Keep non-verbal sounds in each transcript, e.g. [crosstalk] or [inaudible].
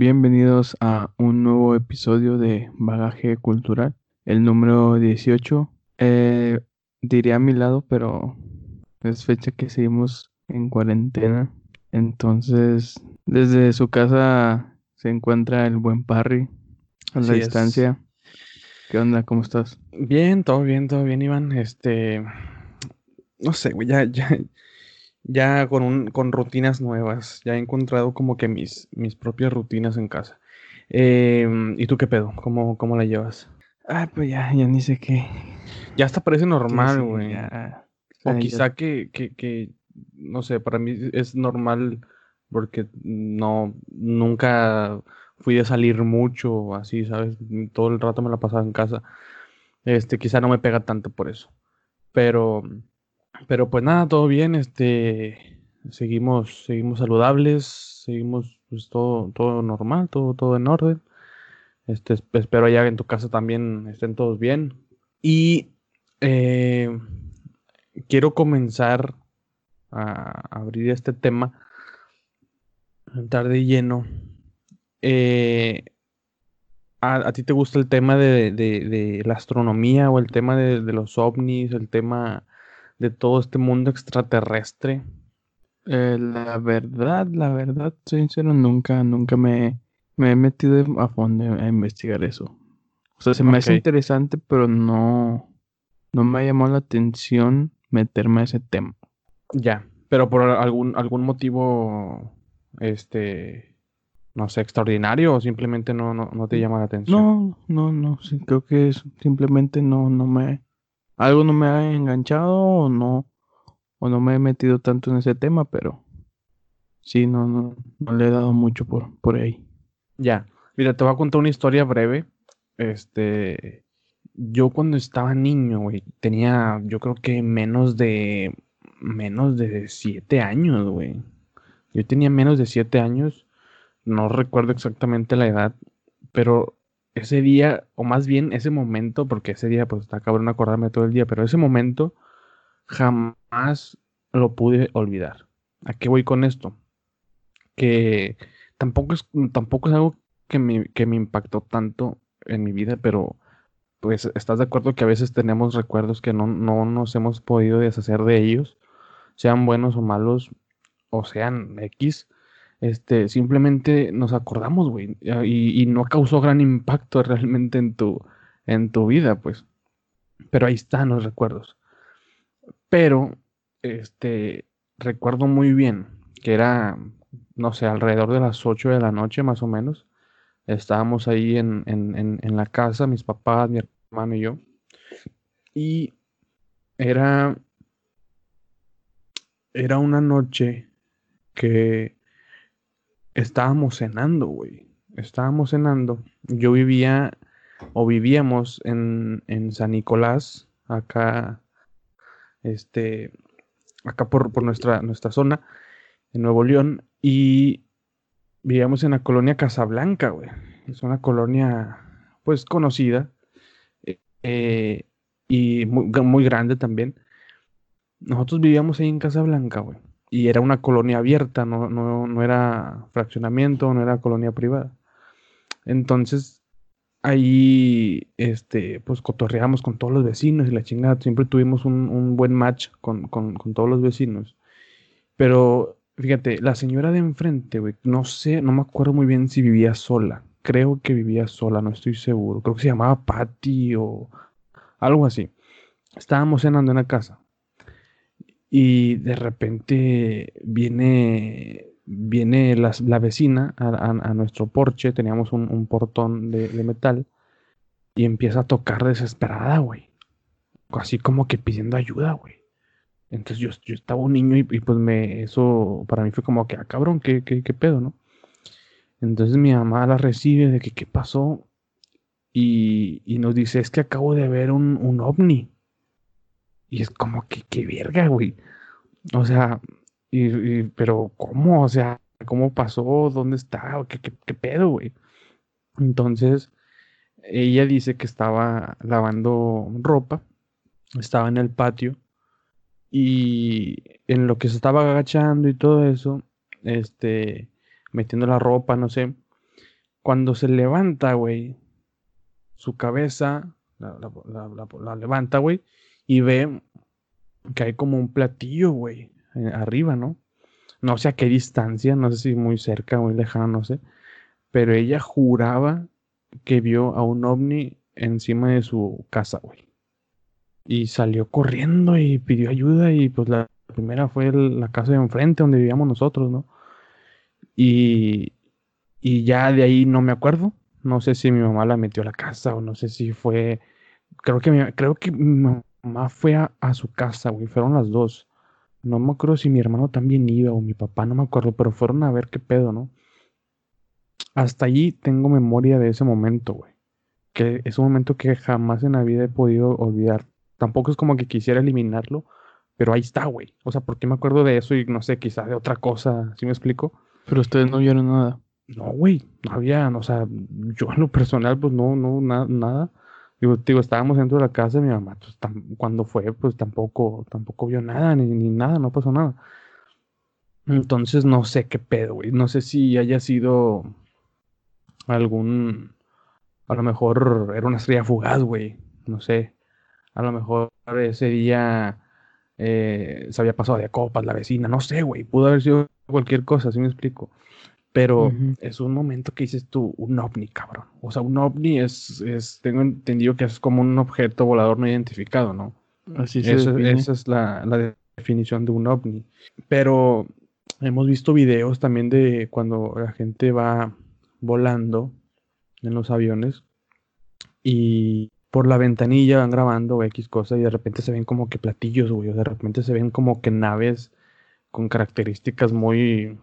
bienvenidos a un nuevo episodio de Bagaje Cultural, el número 18. Eh, diría a mi lado, pero es fecha que seguimos en cuarentena. Entonces, desde su casa se encuentra el buen Parry a la es. distancia. ¿Qué onda? ¿Cómo estás? Bien, todo bien, todo bien, Iván. Este, no sé, güey, ya, ya, ya con un, con rutinas nuevas. Ya he encontrado como que mis, mis propias rutinas en casa. Em, ¿y tú qué pedo? ¿Cómo, cómo la llevas? Ah, pues ya, ya ni sé qué. Ya hasta parece normal, sí, güey. O sea, ya- quizá que, que, que, no sé, para mí es normal porque no, nunca fui de salir mucho, así, ¿sabes? Todo el rato me la pasaba en casa. Este, quizá no me pega tanto por eso. Pero, pero pues nada, todo bien, este, seguimos, seguimos saludables, seguimos pues todo, todo normal, todo, todo en orden. Este, es- espero allá en tu casa también estén todos bien. Y eh, quiero comenzar a abrir este tema, entrar de lleno. Eh, ¿a, a ti te gusta el tema de, de- de la astronomía o el tema de, de los ovnis, el tema de todo este mundo extraterrestre? Eh, la verdad, la verdad, soy sincero, nunca, nunca me, me he metido a fondo a investigar eso. O sea, se me hace interesante, pero no, no me ha llamado la atención meterme a ese tema. Ya, pero por algún, algún motivo, este, no sé, extraordinario o simplemente no, no, no te llama la atención. No, no, no, sí, creo que es, simplemente no, no me, algo no me ha enganchado o no, o no me he metido tanto en ese tema, pero sí, no, no, no le he dado mucho por, por ahí. Ya, mira, te voy a contar una historia breve. Este, yo cuando estaba niño, güey, tenía, yo creo que menos de, menos de siete años, güey. Yo tenía menos de siete años, no recuerdo exactamente la edad, pero ese día, o más bien ese momento, porque ese día, pues está cabrón acordarme todo el día, pero ese momento jamás lo pude olvidar. ¿A qué voy con esto? Que tampoco es, tampoco es algo que me, que me impactó tanto en mi vida, pero pues estás de acuerdo que a veces tenemos recuerdos que no, no nos hemos podido deshacer de ellos, sean buenos o malos, o sean X, este, simplemente nos acordamos, güey, y, y no causó gran impacto [laughs] realmente en tu, en tu vida, pues. Pero ahí están los recuerdos. Pero, este, recuerdo muy bien que era, no sé, alrededor de las 8 de la noche más o menos. Estábamos ahí en, en- en- en la casa, mis papás, mi hermano y yo. Y era, era una noche que estábamos cenando, güey. Estábamos cenando. Yo vivía o vivíamos en, en San Nicolás, acá, este, acá por, por nuestra, nuestra zona, en Nuevo León, y vivíamos en la colonia Casablanca, güey. Es una colonia, pues, conocida eh, y muy, muy grande también. Nosotros vivíamos ahí en Casablanca, güey. Y era una colonia abierta, no, no, no era fraccionamiento, no era colonia privada. Entonces, ahí, este, pues cotorreamos con todos los vecinos y la chingada. Siempre tuvimos un, un buen match con, con- con todos los vecinos. Pero, fíjate, la señora de enfrente, güey, no sé, no me acuerdo muy bien si vivía sola. Creo que vivía sola, no estoy seguro. Creo que se llamaba Patty o algo así. Estábamos cenando en la casa. Y de repente viene, viene las- la, vecina a, a- a nuestro porche, teníamos un, un portón de, de metal, y empieza a tocar desesperada, güey. Así como que pidiendo ayuda, güey. Entonces yo, yo estaba un niño y, y pues me, eso para mí fue como que, ah, cabrón, ¿qué, qué, qué pedo, no? Entonces mi mamá la recibe de que qué pasó y, y nos dice, es que acabo de ver un, un ovni. Y es como que, qué verga, güey. O sea, y, pero ¿cómo? O sea, ¿cómo pasó? ¿Dónde está? ¿Qué, qué, qué pedo, güey? Entonces, ella dice que estaba lavando ropa, estaba en el patio, y en lo que se estaba agachando y todo eso, este, metiendo la ropa, no sé, cuando se levanta, güey, su cabeza, la, levanta, güey, y ve que hay como un platillo, güey, eh, arriba, ¿no? No sé a qué distancia, no sé si muy cerca o muy lejano, no sé. Pero ella juraba que vio a un ovni encima de su casa, güey. Y salió corriendo y pidió ayuda y pues la primera fue la casa de enfrente donde vivíamos nosotros, ¿no? Y, y ya de ahí no me acuerdo. No sé si mi mamá la metió a la casa o no sé si fue... Creo que mi, creo que mi mamá fue a, a su casa, güey. Fueron las dos. No me acuerdo si mi hermano también iba o mi papá, no me acuerdo, pero fueron a ver qué pedo, ¿no? Hasta allí tengo memoria de ese momento, güey. Que es un momento que jamás en la vida he podido olvidar. Tampoco es como que quisiera eliminarlo, pero ahí está, güey. O sea, ¿por qué me acuerdo de eso y no sé, quizás de otra cosa? ¿Sí me explico? Pero ustedes no vieron nada. No, güey, no había, o sea, yo en lo personal, pues no, no, nada. Digo, digo, estábamos dentro de la casa de mi mamá, pues cuando fue, pues tampoco, tampoco vio nada, ni, ni nada, no pasó nada. Entonces no sé qué pedo, güey. No sé si haya sido algún, a lo mejor era una estrella fugaz, güey. No sé. A lo mejor ese día eh, se había pasado de copas la vecina, no sé, güey. Pudo haber sido cualquier cosa, si me explico. Pero es un momento que dices tú, un ovni, cabrón. O sea, un ovni es, es, tengo entendido que es como un objeto volador no identificado, ¿no? Así Esa, esa es la, la, definición de un ovni. Pero hemos visto videos también de cuando la gente va volando en los aviones y por la ventanilla van grabando X cosas y de repente se ven como que platillos, güey, o de repente se ven como que naves con características muy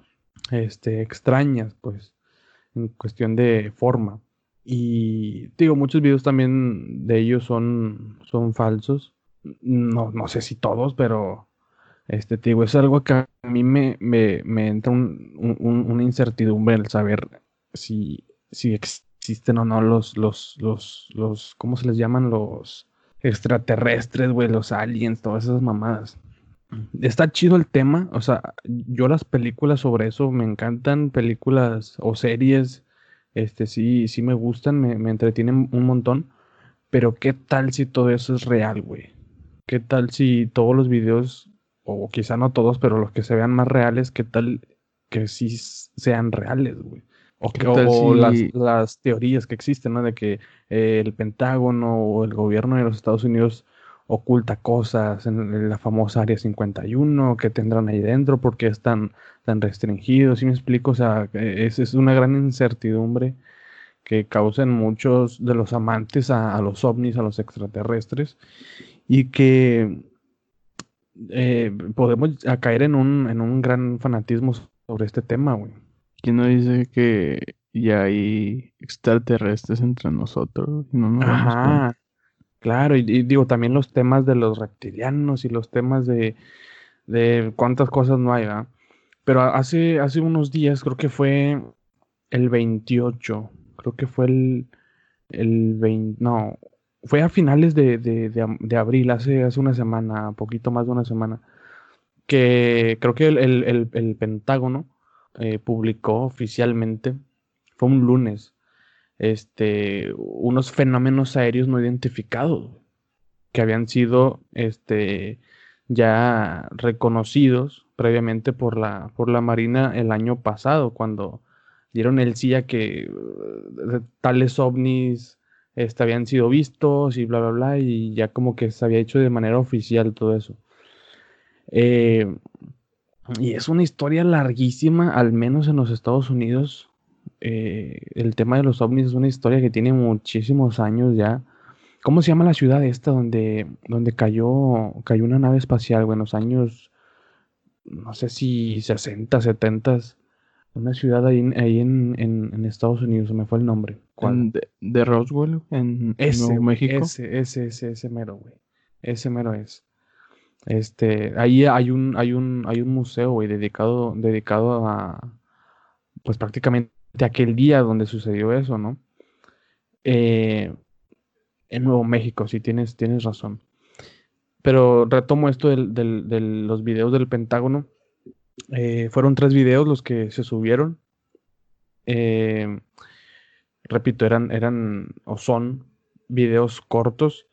este, extrañas, pues, en cuestión de forma. Y digo, muchos videos también de ellos son, son falsos. No, no sé si todos, pero este, digo, es algo que a mí me, me, entra una incertidumbre el saber si, si existen o no los, los, los, los, ¿cómo se les llaman? Los extraterrestres, güey, los aliens, todas esas mamadas. Está chido el tema, o sea, yo las películas sobre eso me encantan, películas o series, este sí, sí me gustan, me, me entretienen un montón, pero ¿qué tal si todo eso es real, güey? ¿Qué tal si todos los videos, o quizá no todos, pero los que se vean más reales, qué tal que sí sean reales, güey? O, que, o las, las, teorías que existen, ¿no? De que eh, el Pentágono o el gobierno de los Estados Unidos oculta cosas en la famosa Área 51 que tendrán ahí dentro porque están tan restringidos, ¿sí me explico? O sea, es, es una gran incertidumbre que causan muchos de los amantes a, los ovnis, a los extraterrestres, y que eh, podemos caer en un, en un gran fanatismo sobre este tema, güey. ¿Quién no dice que ya hay extraterrestres entre nosotros? No nos Ajá. Claro, y, digo, también los temas de los reptilianos y los temas de, de cuántas cosas no hay, ¿verdad? Pero hace, hace unos días, creo que fue el 28, creo que fue el, el 20, no, fue a finales de, de, de, abril, hace, hace una semana, poquito más de una semana, que creo que el, el, el Pentágono eh, publicó oficialmente, fue un lunes, este, unos fenómenos aéreos no identificados que habían sido este, ya reconocidos previamente por la, por la Marina el año pasado, cuando dieron el sí a que eh, tales ovnis este, habían sido vistos y bla, bla, bla, y ya como que se había hecho de manera oficial todo eso. Eh, y es una historia larguísima, al menos en los Estados Unidos, eh, el tema de los ovnis es una historia que tiene muchísimos años ya. ¿Cómo se llama la ciudad esta donde, donde cayó, cayó una nave espacial, en los años, no sé si 60, 70, una ciudad ahí, ahí en, en, Estados Unidos, me fue el nombre. De, Roswell, en, Nuevo México. Ese, ese, ese, ese mero, güey. Ese mero es. Este, ahí hay un, hay un, hay un museo, güey, dedicado, dedicado a, pues prácticamente de aquel día donde sucedió eso, ¿no? Eh, en Nuevo México, sí, tienes, tienes razón. Pero retomo esto de los videos del Pentágono. Eh, fueron tres videos los que se subieron. Eh, repito, eran, eran o son videos cortos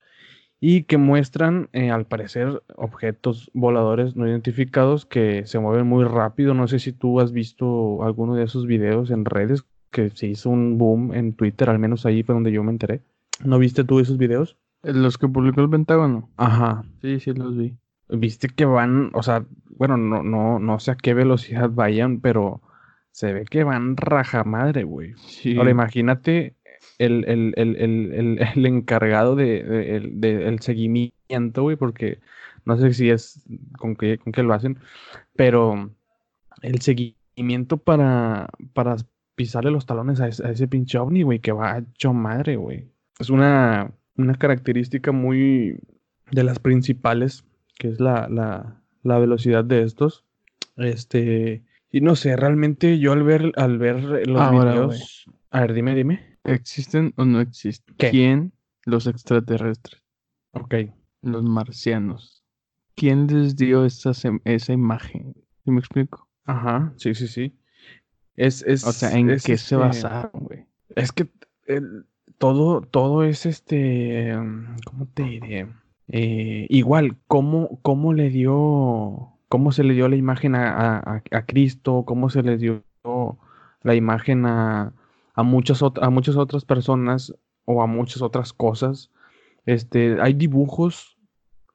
y que muestran, eh, al parecer, objetos voladores no identificados que se mueven muy rápido. No sé si tú has visto alguno de esos videos en redes, que se hizo un boom en Twitter, al menos ahí fue donde yo me enteré. ¿No viste tú esos videos? Los que publicó el Pentágono. Ajá. Sí, sí los vi. Viste que van, o sea, bueno, no, no, no sé a qué velocidad vayan, pero se ve que van raja madre, güey. Sí. Ahora imagínate el, el, el, el, el [laughs] encargado de, de, de, el seguimiento, güey, porque no sé si es con qué, con qué lo hacen, pero el seguimiento para, para pisarle los talones a ese, a ese pinche ovni, güey, que va hecho madre, güey. Es una, una característica muy de las principales, que es la, la, la velocidad de estos. Este, y no sé, realmente yo al ver, al ver los Ahora, videos. A ver, dime, dime. ¿Existen o no existen? ¿Qué? ¿Quién? Los extraterrestres, Ok. los marcianos. ¿Quién les dio esa, esa imagen? ¿Sí me explico? Ajá, sí, sí, sí. Es, es, O sea, ¿en es, qué se este, basaron, güey? Es que el- todo, todo es este, mm, ¿cómo te diré? Eh, igual, ¿cómo, cómo le dio, cómo se le dio la imagen a, a- a Cristo? ¿Cómo se le dio la imagen a, a muchas, a muchas otras personas o a muchas otras cosas? Este, hay dibujos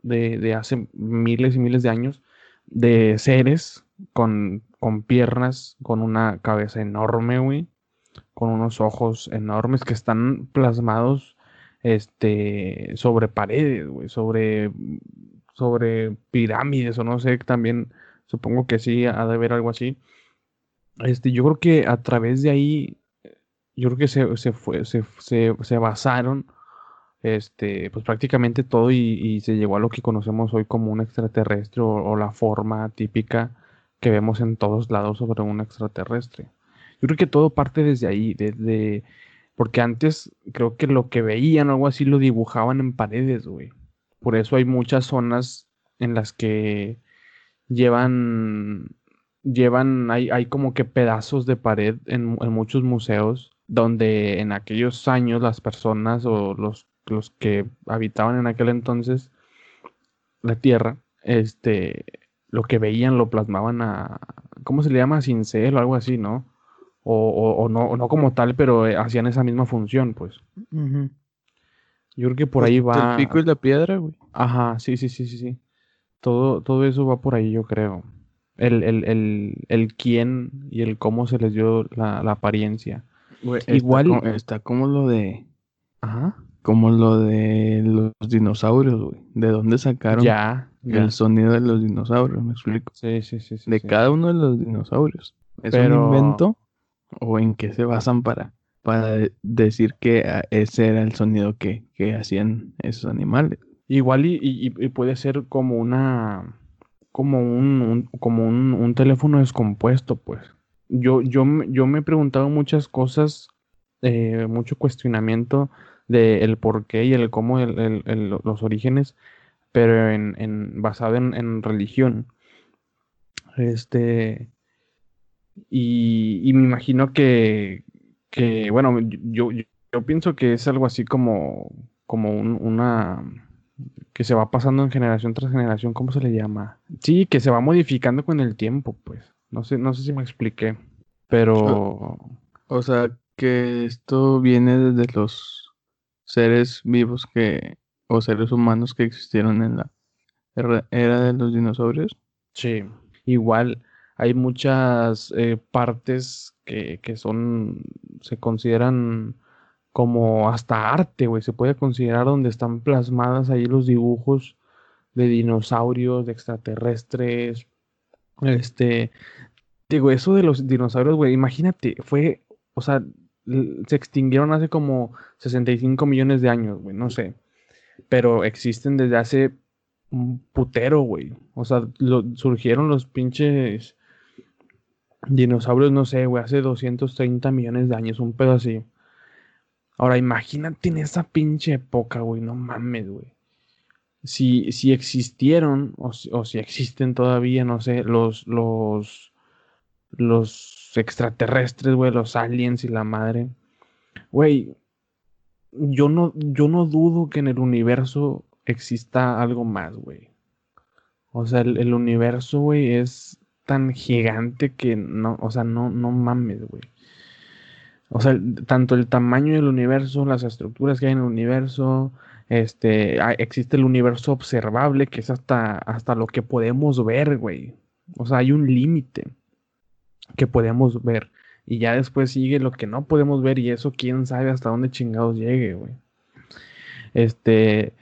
de, de hace miles y miles de años de seres con, con piernas, con una cabeza enorme, güey con unos ojos enormes que están plasmados este, sobre paredes, güey, sobre, sobre pirámides o no sé, también supongo que sí, ha de haber algo así. Este, yo creo que a través de ahí, yo creo que se, se fue, se, se, se basaron este, pues prácticamente todo y, y se llegó a lo que conocemos hoy como un extraterrestre o, la forma típica que vemos en todos lados sobre un extraterrestre. Yo creo que todo parte desde ahí, desde... Porque antes creo que lo que veían o algo así lo dibujaban en paredes, güey. Por eso hay muchas zonas en las que llevan... Llevan... Hay, hay como que pedazos de pared en, en muchos museos donde en aquellos años las personas o los, los que habitaban en aquel entonces la Tierra, este, lo que veían lo plasmaban a, ¿cómo se le llama? Cincel o algo así, ¿no? O, o- o no, o no como tal, pero eh, hacían esa misma función, pues. Yo creo que por ahí va. El pico y la piedra, güey. Ajá, sí, sí, sí, sí, sí. Todo, todo eso va por ahí, yo creo. El, el, el, el quién y el cómo se les dio la, la apariencia. Güey, está Igual- Está, como lo de. Ajá. Como lo de los dinosaurios, güey. ¿De dónde sacaron Ya, ya. el sonido de los dinosaurios? Me explico. Sí, sí, sí, sí. De sí. cada uno de los dinosaurios. ¿Es Pero- un invento? ¿O en qué se basan para, para de- decir que ah, ese era el sonido que, que hacían esos animales? Igual y, y- y puede ser como una como un, un- como un, un teléfono descompuesto, pues. Yo, yo, yo me he preguntado muchas cosas, eh, mucho cuestionamiento de el por qué y el cómo, el- los orígenes, pero en, basado en, religión. Este, y, me imagino que, que, bueno, yo, yo, pienso que es algo así como, como un- una que se va pasando en generación tras generación, ¿cómo se le llama? Sí, que se va modificando con el tiempo, pues. No sé, no sé si me expliqué, pero O sea, que esto viene desde los seres vivos que, o seres humanos que existieron en la era era de los dinosaurios. sí, igual hay muchas eh, partes que, que son, se consideran como hasta arte, güey, se puede considerar donde están plasmadas ahí los dibujos de dinosaurios, de extraterrestres, este, digo, eso de los dinosaurios, güey, imagínate, fue, o sea, se extinguieron hace como 65 millones de años, güey, no sé, pero existen desde hace un putero, güey, o sea, surgieron los pinches dinosaurios, no sé, güey, hace 230 millones de años, un pedo así. Ahora, imagínate en esa pinche época, güey, no mames, güey. Si, si existieron, o si, o si existen todavía, no sé, los, los, los extraterrestres, güey, los aliens y la madre. Güey, yo no, yo no dudo que en el universo exista algo más, güey. O sea, el, universo, güey, es tan gigante que no, o sea, no, no mames, güey. O sea, tanto el tamaño del universo, las estructuras que hay en el universo, este, existe el universo observable, que es hasta, hasta lo que podemos ver, güey. O sea, hay un límite que podemos ver. Y ya después sigue lo que no podemos ver y eso quién sabe hasta dónde chingados llegue, güey. Este,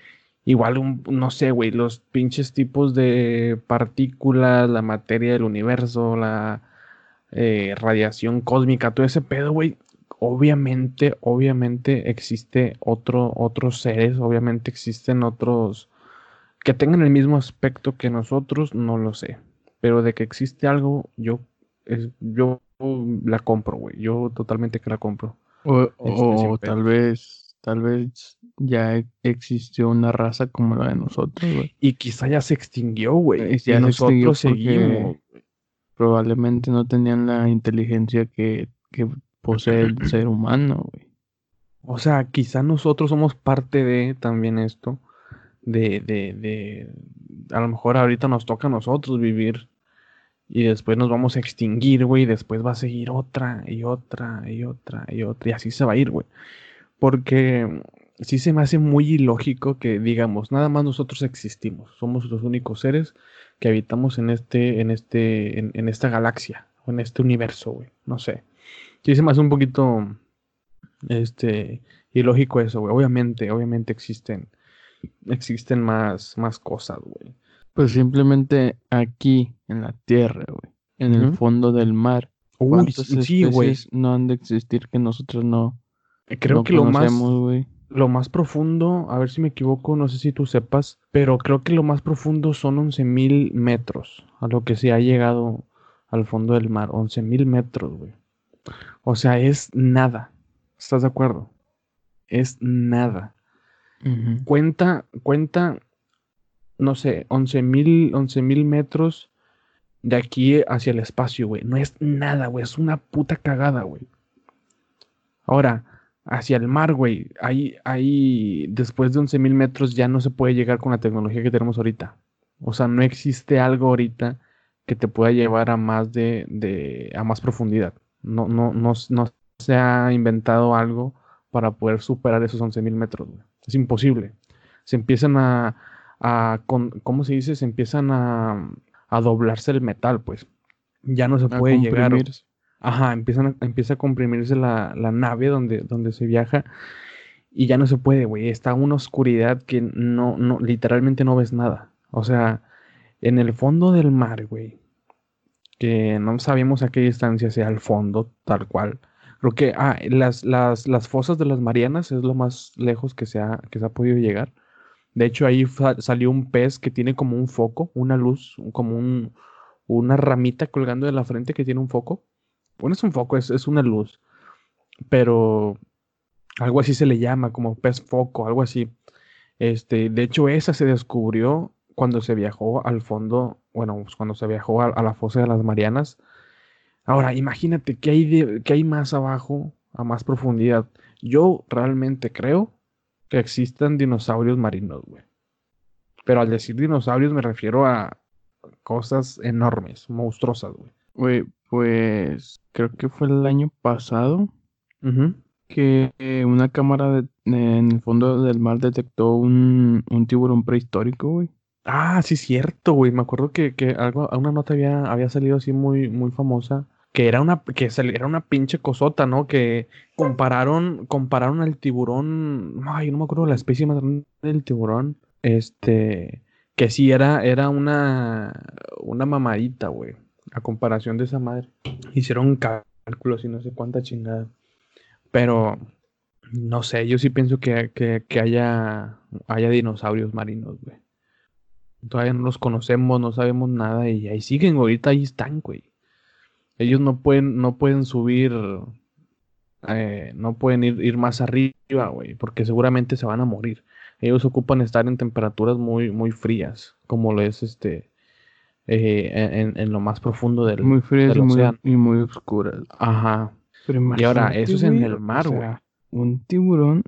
igual, no sé, güey, los pinches tipos de partículas, la materia del universo, la eh, radiación cósmica, todo ese pedo, güey. Obviamente, obviamente existe otro, otros seres, obviamente existen otros que tengan el mismo aspecto que nosotros, no lo sé. Pero de que existe algo, yo, es, yo la compro, güey. Yo totalmente que la compro. O, este, tal vez, tal vez ya e, existió una raza como la de nosotros, güey. Y quizá ya se extinguió, güey. Y nosotros seguimos. Probablemente no tenían la inteligencia que, que posee [clears throat] el ser humano, güey. O sea, quizá nosotros somos parte de también esto. De, de, de, a lo mejor ahorita nos toca a nosotros vivir y después nos vamos a extinguir, güey, y después va a seguir otra y otra y otra y otra, y así se va a ir, güey. Porque sí se me hace muy ilógico que digamos, nada más nosotros existimos, somos los únicos seres que habitamos en este, en este, en, esta galaxia, o en este universo, güey, no sé. Sí se me hace un poquito, este, ilógico eso, güey. Obviamente, obviamente existen, existen más, más cosas, güey. Pues simplemente aquí, en la tierra, güey. En el fondo del mar. Uy, sí, güey. No han de existir que nosotros no. Creo que lo más. Lo más profundo, a ver si me equivoco, no sé si tú sepas, pero creo que lo más profundo son 11.000 metros, a lo que se ha llegado al fondo del mar. 11.000 metros, güey. O sea, es nada. ¿Estás de acuerdo? Es nada. Cuenta, cuenta no sé, 11.000 mil metros de aquí hacia el espacio, güey. No es nada, güey. Es una puta cagada, güey. Ahora, hacia el mar, güey. Ahí, ahí, después de 11.000 metros ya no se puede llegar con la tecnología que tenemos ahorita. O sea, no existe algo ahorita que te pueda llevar a más de, de a más profundidad. No, no, no, no se ha inventado algo para poder superar esos 11.000 metros, güey. Es imposible. Se empiezan a, a con, ¿cómo se dice? Se empiezan a, a doblarse el metal, pues. Ya no se puede llegar. Ajá, empiezan empieza a comprimirse la, la, nave donde, donde se viaja y ya no se puede, güey. Está una oscuridad que no, no, literalmente no ves nada. O sea, en el fondo del mar, güey, que no sabemos a qué distancia sea el fondo, tal cual. Creo que, ah, las, las, las fosas de las Marianas es lo más lejos que se ha, que se ha podido llegar. De hecho, ahí salió un pez que tiene como un foco, una luz, como un, una ramita colgando de la frente que tiene un foco. Bueno, es un foco, es, es una luz. Pero algo así se le llama, como pez foco, algo así. Este, de hecho, esa se descubrió cuando se viajó al fondo, bueno, pues cuando se viajó a, la fosa de las Marianas. Ahora, imagínate qué hay, qué hay más abajo, a más profundidad. Yo realmente creo que existan dinosaurios marinos, güey. Pero al decir dinosaurios me refiero a cosas enormes, monstruosas, güey. Güey, pues creo que fue el año pasado que una cámara en el fondo del mar detectó un, tiburón prehistórico, güey. Ah, sí, cierto, güey. Me acuerdo que, que algo, una nota había, había salido así muy, muy famosa que era una, que era una pinche cosota, ¿no? Que compararon, compararon al tiburón, ay, no me acuerdo la especie más grande del tiburón, este, que sí era, era una, una mamadita, güey, a comparación de esa madre. Hicieron cálculos y no sé cuánta chingada. Pero, no sé, yo sí pienso que, que haya, haya dinosaurios marinos, güey. Todavía no los conocemos, no sabemos nada y ahí siguen, ahorita ahí están, güey. Ellos no pueden, no pueden subir, eh, no pueden ir, ir más arriba, güey, porque seguramente se van a morir. Ellos ocupan estar en temperaturas muy, muy frías, como lo es este, eh, en, lo más profundo del, muy frías y, Muy, y muy oscuras. Ajá. y ahora, eso es en el mar, güey. un tiburón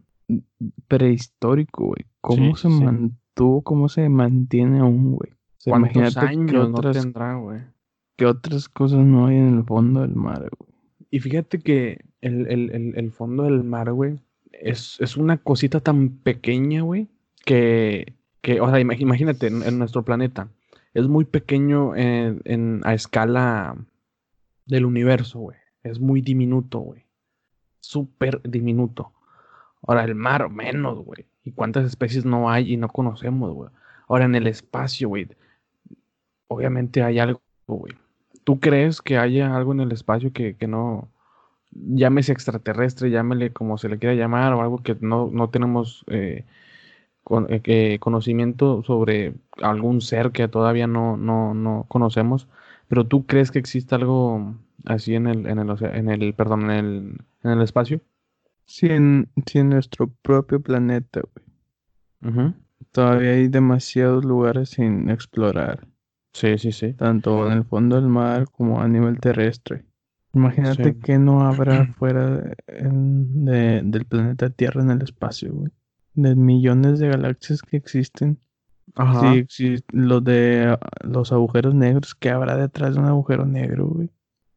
prehistórico, güey. ¿Cómo Sí, se sí. Mantuvo, cómo se mantiene aún, güey? sea, ¿Cuántos imagínate qué años otras- no tendrá, güey? ¿Qué otras cosas no hay en el fondo del mar, güey? Y fíjate que el, el- el- el fondo del mar, güey, es, es una cosita tan pequeña, güey, que, que, o sea, ima- imagínate, en, en nuestro planeta, es muy pequeño en, en- a escala del universo, güey. Es muy diminuto, güey. Súper diminuto. Ahora, el mar, menos, güey. ¿Y cuántas especies no hay y no conocemos, güey? Ahora, en el espacio, güey, obviamente hay algo, güey. ¿Tú crees que haya algo en el espacio que, que no, llámese extraterrestre, llámele como se le quiera llamar, o algo que no, no tenemos eh, con- eh, conocimiento sobre algún ser que todavía no, no, no conocemos? Pero tú crees que existe algo así en el, en el, en el, perdón, en el, en el espacio? Si en, si en nuestro propio planeta, güey, Ujú. todavía hay demasiados lugares sin explorar, Sí, sí, sí. tanto en el fondo del mar como a nivel terrestre. Imagínate Sí. que no habrá [clears throat] fuera de- del planeta Tierra en el espacio, güey. De millones de galaxias que existen. Ajá. Sí, sí, lo de los agujeros negros, ¿qué habrá detrás de un agujero negro, güey?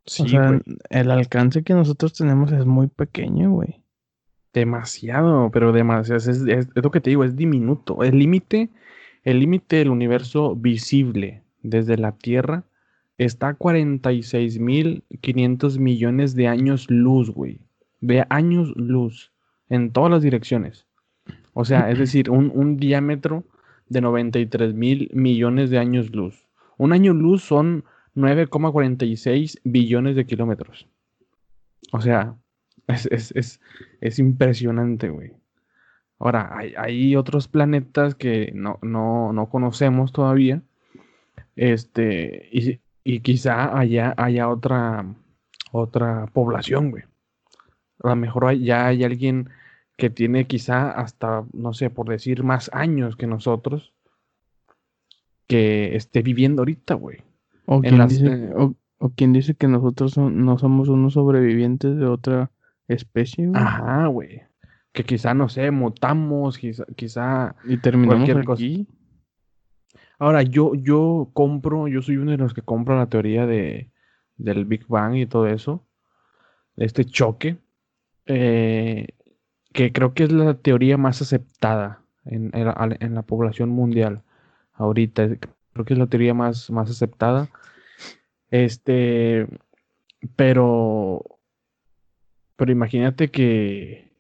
Sí, o sea, güey. el alcance que nosotros tenemos es muy pequeño, güey. Demasiado, pero demasiado. Es, es- es lo que te digo, es diminuto. El límite, el límite del universo visible desde la Tierra está a 46.500 millones de años luz, güey. De años luz en todas las direcciones. O sea, es decir, un, un diámetro de 93 mil millones de años luz. Un año luz son 9,46 billones de kilómetros. O sea, es, es, es, es impresionante, güey. Ahora, hay, hay otros planetas que no, no, no conocemos todavía. Este, y, y quizá allá haya otra, otra población, güey. A lo mejor hay- ya hay alguien que tiene quizá hasta, no sé, por decir, más años que nosotros, que esté viviendo ahorita, güey. O En quien las, dice, o, o quien dice que nosotros son- no somos unos sobrevivientes de otra especie, güey. Ajá, güey. Que quizá, no sé, mutamos, quizá, quizá Y terminamos cualquier cosa. aquí. Ahora, yo, yo compro, yo soy uno de los que compro la teoría de, del Big Bang y todo eso, de este choque, eh, que creo que es la teoría más aceptada en, en la, en la población mundial ahorita. Creo que es la teoría más, más aceptada. Este, pero, pero imagínate que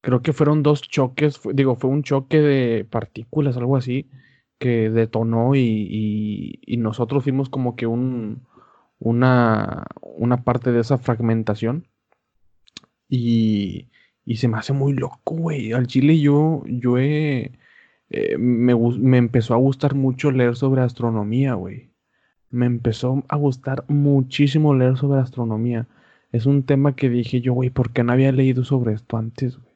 creo que fueron dos choques, fue- digo, fue un choque de partículas, algo así que detonó y, nosotros fuimos como que un, una, una parte de esa fragmentación. Y, y se me hace muy loco, güey. Al chile yo, yo he, eh, me, me empezó a gustar mucho leer sobre astronomía, güey. Me empezó a gustar muchísimo leer sobre astronomía. Es un tema que dije yo, güey, ¿por qué no había leído sobre esto antes, güey?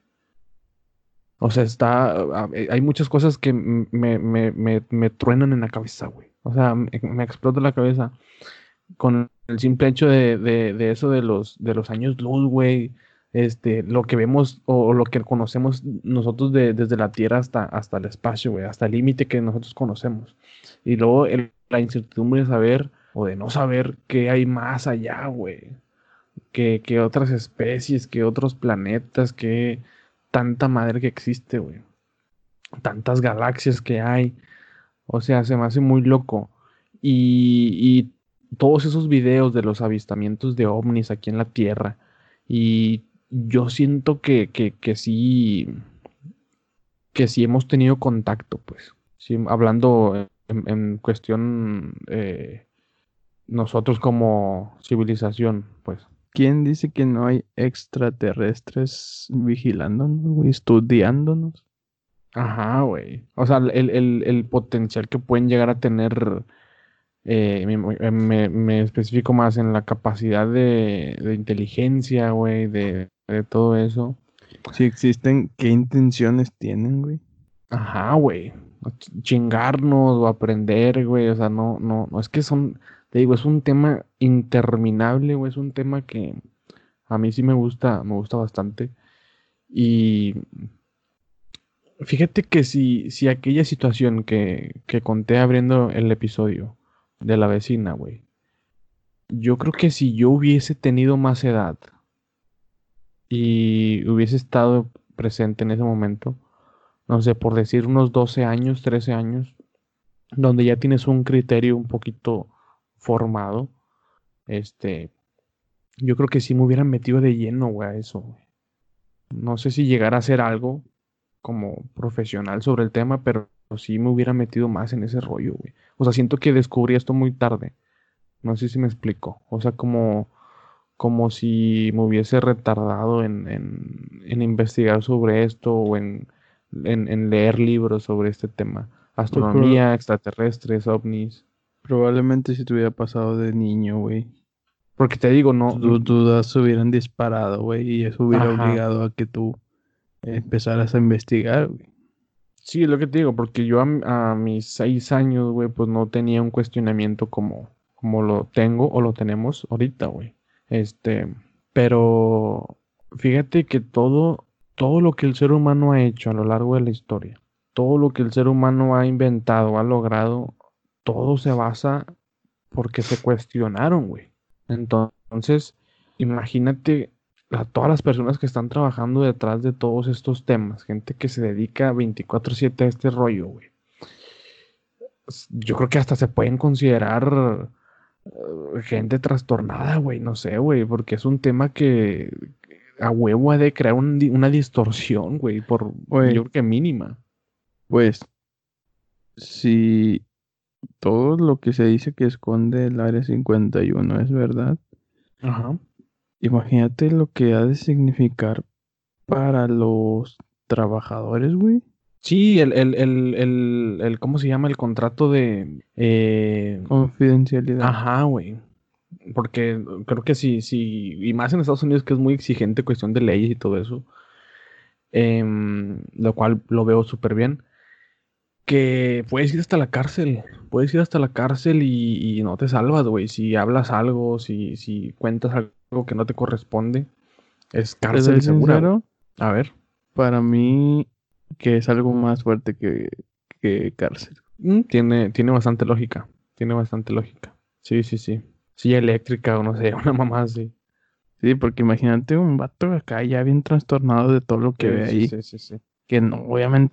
O sea, está. eh, Hay muchas cosas que me, me, me, me truenan en la cabeza, güey. O sea, me, explota la cabeza con el simple hecho de, de, de eso de los, de los años luz, güey. Este, lo que vemos o, o lo que conocemos nosotros de- desde la Tierra hasta, hasta el espacio, güey, hasta el límite que nosotros conocemos. Y luego el- la incertidumbre de saber o de no saber qué hay más allá, güey. Que, que otras especies, que otros planetas, que tanta madre que existe, güey. Tantas galaxias que hay. O sea, se me hace muy loco. Y, y todos esos videos de los avistamientos de ovnis aquí en la Tierra. Y yo siento que, que, que sí, que sí hemos tenido contacto, pues. Hablando en, en cuestión eh, nosotros como civilización, pues. ¿Quién dice que no hay extraterrestres vigilándonos, güey, estudiándonos? Ajá, güey. O sea, el, el- el potencial que pueden llegar a tener, eh, me, me- especifico más en la capacidad de, de inteligencia, güey, de, de todo eso. Si existen, ¿qué intenciones tienen, güey? Ajá, güey. Ch- Chingarnos o aprender, güey. O sea, no, no, no, es que son, te digo, es un tema interminable, güey. Es un tema que a mí sí me gusta, me gusta bastante. Y fíjate que si, si aquella situación que, que conté abriendo el episodio de la vecina, güey, yo creo que si yo hubiese tenido más edad y hubiese estado presente en ese momento, no sé, por decir unos 12 años, 13 años, donde ya tienes un criterio un poquito formado, este, yo creo que sí me hubieran metido de lleno, güey, a eso, güey. No sé si llegar a hacer algo como profesional sobre el tema, pero sí me hubiera metido más en ese rollo, güey. O sea, siento que descubrí esto muy tarde. No sé si me explico. O sea, como, como si me hubiese retardado en, en, investigar sobre esto o en, en, leer libros sobre este tema. Astronomía, extraterrestres, ovnis. Probablemente si te hubiera pasado de niño, güey. Porque te digo, no. Tus dudas se hubieran disparado, güey, y eso hubiera obligado a que tú empezaras a investigar, güey. Sí, es lo que te digo, porque yo a, a mis seis años, güey, pues no tenía un cuestionamiento como, como lo tengo o lo tenemos ahorita, güey. Este, pero fíjate que todo, todo lo que el ser humano ha hecho a lo largo de la historia, todo lo que el ser humano ha inventado, ha logrado, todo se basa porque se cuestionaron, güey. Entonces, imagínate a todas las personas que están trabajando detrás de todos estos temas, gente que se dedica 24/7 a este rollo, güey. Yo creo que hasta se pueden considerar eh, gente trastornada, güey, no sé, güey, porque es un tema que a huevo ha de crear una distorsión, güey, por yo creo que mínima. Pues, si todo lo que se dice que esconde el área 51 es verdad, Ajá. imagínate lo que ha de significar para los trabajadores, güey. Sí, el, el, el, el, ¿cómo se llama? El contrato de... Eh, Confidencialidad. Ajá, güey. Porque creo que sí, sí, y más en Estados Unidos que es muy exigente cuestión de leyes y todo eso, em, lo cual lo veo súper bien, que puedes ir hasta la cárcel, puedes ir hasta la cárcel y, no te salvas, güey, si hablas algo, si, si cuentas algo que no te corresponde, es cárcel segura. A ver. Para mí, que es algo más fuerte que, cárcel. Mm, tiene, tiene bastante lógica. Tiene bastante lógica. Sí, sí, sí. Sí, eléctrica o no sé, [laughs] una mamá así. Sí, porque imagínate un vato acá ya bien trastornado de todo lo que ve ahí. Sí, sí, sí. Que no, obviamente.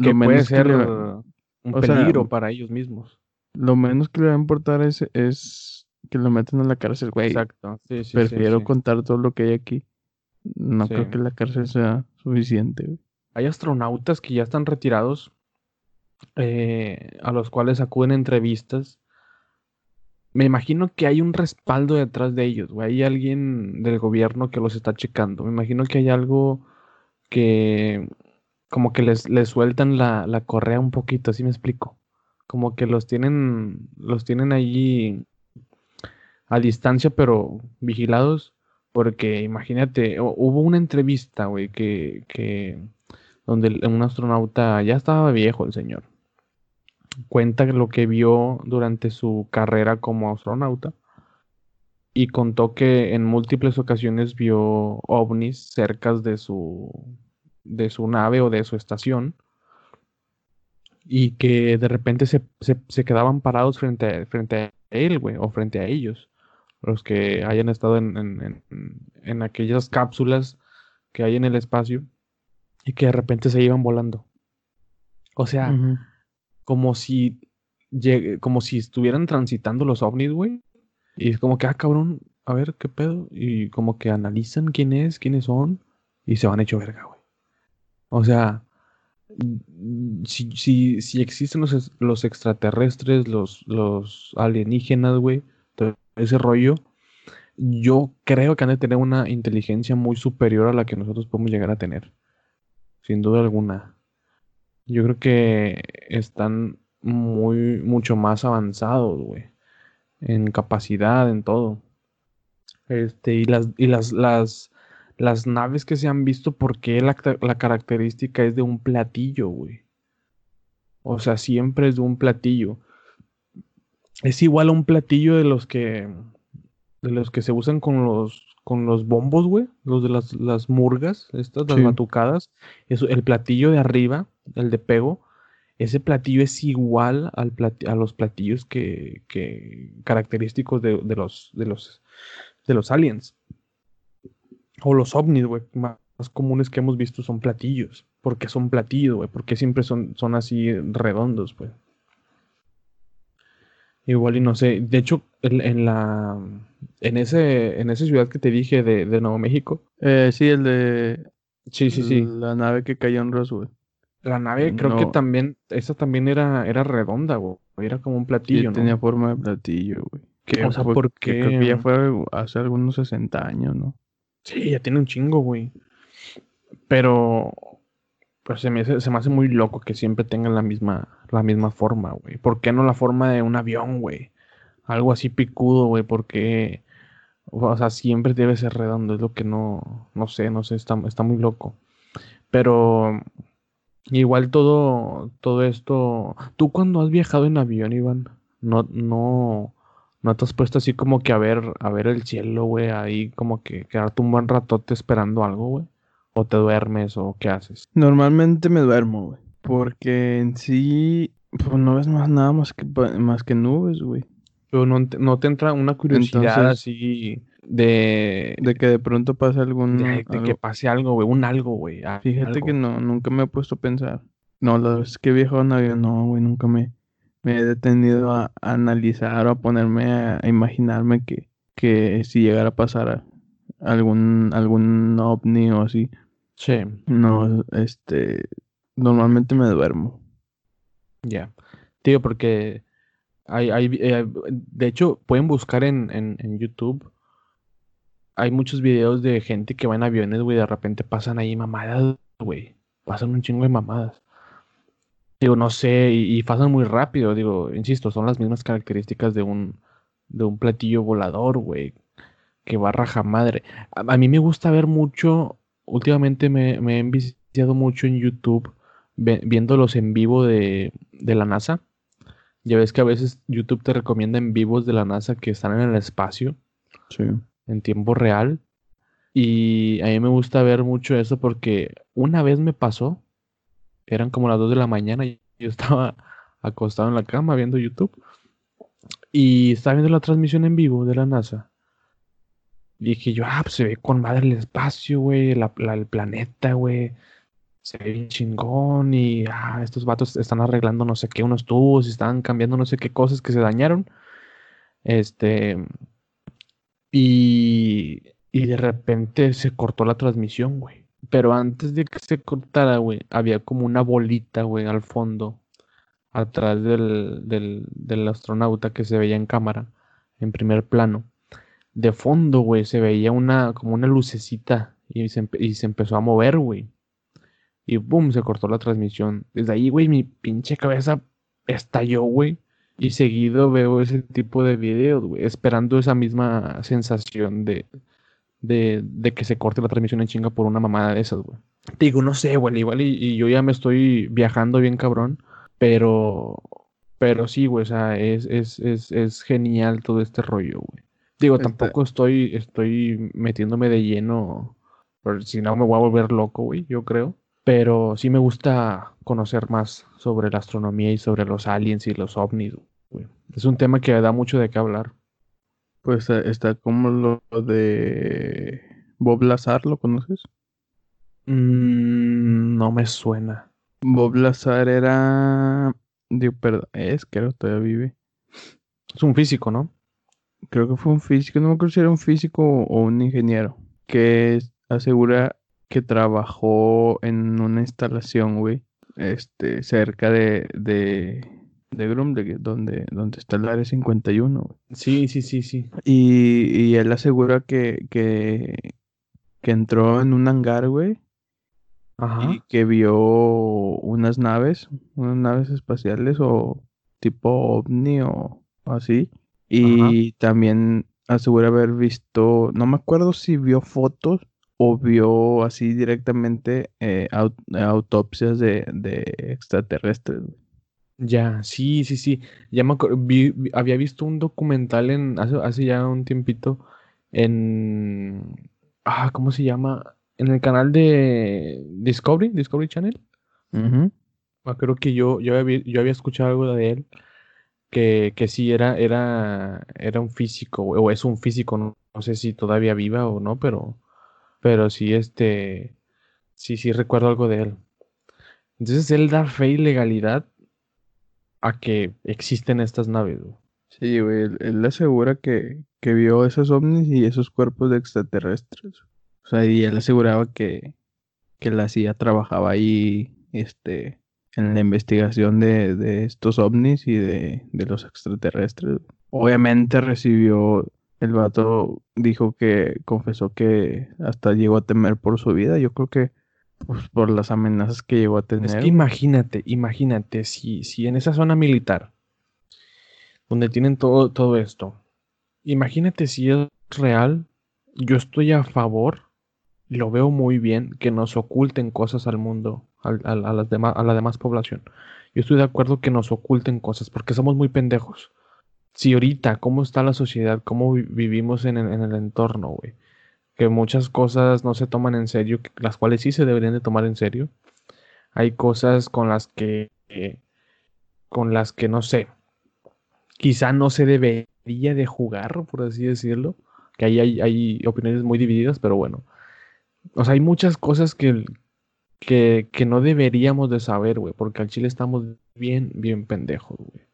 que puede ser un peligro para ellos mismos. Lo menos que le va a importar es, es que lo metan en la cárcel, güey. Exacto. Sí, sí, Prefiero contar todo lo que hay aquí. No creo que la cárcel sea suficiente, güey. Hay astronautas que ya están retirados, eh, a los cuales acuden entrevistas. Me imagino que hay un respaldo detrás de ellos, güey. Hay alguien del gobierno que los está checando. Me imagino que hay algo que como que les, les sueltan la, la, correa un poquito, así me explico. Como que los tienen, los tienen allí a distancia, pero vigilados. Porque imagínate, hubo una entrevista, güey, que, que donde un astronauta ya estaba viejo el señor. Cuenta lo que vio durante su carrera como astronauta y contó que en múltiples ocasiones vio ovnis cerca de su, de su nave o de su estación y que de repente se, quedaban parados frente a, frente a él, güey, o frente a ellos, los que hayan estado en, en, en aquellas cápsulas que hay en el espacio y que de repente se iban volando. O sea, como si como si estuvieran transitando los ovnis, güey. Y es como que, ah, cabrón, a ver qué pedo. Y como que analizan quién es, quiénes son. Y se van hecho verga, güey. O sea, si, si, si existen los, los extraterrestres, los, los alienígenas, güey, ese rollo, yo creo que han de tener una inteligencia muy superior a la que nosotros podemos llegar a tener sin duda alguna. Yo creo que están muy, mucho más avanzados, güey. En capacidad, en todo. Este, y las, y las, las, las naves que se han visto, porque la, la característica es de un platillo, güey. O sea, siempre es de un platillo. Es igual a un platillo de los que. De los que se usan con los. con los bombos, güey, los de las, las murgas, estas, las Sí. batucadas, eso, el platillo de arriba, el de pego, ese platillo es igual al a los platillos que, que característicos de, de los, de los de los aliens. O los ovnis, güey, más comunes que hemos visto son platillos. ¿Por qué son platillos, güey? ¿Por qué siempre son, son así redondos, pues? Igual y no sé. De hecho, en, en la en ese en esa ciudad que te dije de, de Nuevo México. Eh, sí, el de Sí, sí, sí. la nave que cayó en Roswell. La nave creo que también, esa también era, era redonda, güey. Era como un Sí, platillo, ¿no? tenía forma de platillo, güey. O sea, fue- ¿por que creo que ya fue hace algunos 60 años, ¿no? Sí, ya tiene un chingo, güey. Pero, pero se me hace, se me hace muy loco que siempre tengan la misma, la misma forma, güey. ¿Por qué no la forma de un avión, güey? Algo así picudo, güey, porque, o sea, siempre debe ser redondo, es lo que no, no sé, no sé, está, está muy loco. Pero igual todo, todo esto, ¿tú cuando has viajado en avión, Iván? No, no, no te has puesto así como que a ver, a ver el cielo, güey, ahí como que quedarte un buen ratote esperando algo, güey. O te duermes o qué haces. Normalmente me duermo, güey. Porque en sí, pues no ves más nada más que, pa- más que nubes, güey. Pero no, te- no te entra una curiosidad Entonces- así de, De que de pronto pase algún... de, de que pase algo, güey, un algo, güey. Fíjate algo. que no, nunca me he puesto a pensar. No, las veces que he viajado en avión, no, güey, nunca me, me he detenido a, a analizar o a ponerme a, a imaginarme que, que si llegara a pasar algún, algún ovni o así, Sí, no, este, normalmente me duermo. ya. Tío, porque hay, hay, eh, de hecho, pueden buscar en, en, en YouTube. Hay muchos videos de gente que va en aviones, güey, de repente pasan ahí mamadas, güey. Pasan un chingo de mamadas. Digo, no sé, y, y pasan muy rápido, digo, insisto, son las mismas características de un, de un platillo volador, güey, que va raja madre. A, a mí me gusta ver mucho, últimamente me, me he enviciado mucho en YouTube ve- viéndolos en vivo de, de la NASA. Ya ves que a veces YouTube te recomienda en vivos de la NASA que están en el espacio Sí. en tiempo real. Y a mí me gusta ver mucho eso porque una vez me pasó, eran como las 2 de la mañana y yo estaba acostado en la cama viendo YouTube y estaba viendo la transmisión en vivo de la NASA. Dije yo, ah, pues se ve con madre el espacio, güey, la- el planeta, güey. Se ve bien chingón y ah, estos vatos están arreglando no sé qué, unos tubos y están cambiando no sé qué cosas que se dañaron. Este, y, y de repente se cortó la transmisión, güey. Pero antes de que se cortara, güey, había como una bolita, güey, al fondo, atrás del, del, del astronauta que se veía en cámara, en primer plano. De fondo, güey, se veía una, como una lucecita y se, y se empezó a mover, güey. Y boom, se cortó la transmisión. Desde ahí, güey, mi pinche cabeza estalló, güey. Y seguido veo ese tipo de videos, güey, esperando esa misma sensación de, de, de que se corte la transmisión en chinga por una mamada de esas, güey. Te digo, no sé, güey, igual y, y yo ya me estoy viajando bien cabrón, pero, pero sí, güey, o sea, es, es, es, es genial todo este rollo, güey. Digo, Está- tampoco estoy, estoy metiéndome de lleno, si no me voy a volver loco, güey, yo creo. Pero sí me gusta conocer más sobre la astronomía y sobre los aliens y los ovnis, güey. Es un tema que da mucho de qué hablar. Pues eh, está como lo de Bob Lazar, ¿lo conoces? Mm, no me suena. Bob Lazar era, digo, perdón, es, creo, todavía vive. Es un físico, ¿no? creo que fue un físico, no me acuerdo si era un físico o un ingeniero, que asegura que trabajó en una instalación, güey, este, cerca de, de, de Grumble, donde, donde está el área 51, güey. Sí, sí, sí, sí. Y, y él asegura que, que, que entró en un hangar, güey, Ajá. y que vio unas naves, unas naves espaciales o tipo ovni o así. Y también asegura haber visto, no me acuerdo si vio fotos o vio así directamente eh, au- autopsias de, de extraterrestres. güey. Ya, sí, sí, sí. Ya me acuer- vi- vi- había visto un documental en hace, hace ya un tiempito en... Ah, ¿cómo se llama? En el canal de Discovery, Discovery Channel. Ah, creo que yo, yo, había, yo había escuchado algo de él que, que sí era, era, era un físico, o es un físico, no, no, sé si todavía viva o no, pero, pero sí, este, sí, sí recuerdo algo de él. Entonces él da fe y legalidad a que existen estas naves. Sí, güey, él, asegura que, que, vio esos ovnis y esos cuerpos de extraterrestres. O sea, y él aseguraba que, que la CIA trabajaba ahí, este, en la investigación de, de estos ovnis y de, de, los extraterrestres. Obviamente recibió, el vato dijo que, confesó que hasta llegó a temer por su vida. Yo creo que pues, por las amenazas que llegó a tener. Es que imagínate, imagínate, si, si en esa zona militar, donde tienen todo, todo esto, imagínate si es real, yo estoy a favor, lo veo muy bien, que nos oculten cosas al mundo, a, las demás, a la demás población. Yo estoy de acuerdo que nos oculten cosas, porque somos muy pendejos. Si ahorita, cómo está la sociedad, cómo vivimos en en el entorno, güey que muchas cosas no se toman en serio, las cuales sí se deberían de tomar en serio. Hay cosas con las que, con las que no sé, quizá no se debería de jugar, por así decirlo, que ahí hay, opiniones muy divididas, pero bueno. O sea, hay muchas cosas que, que, que no deberíamos de saber, güey, porque al Chile estamos bien, bien pendejos, güey.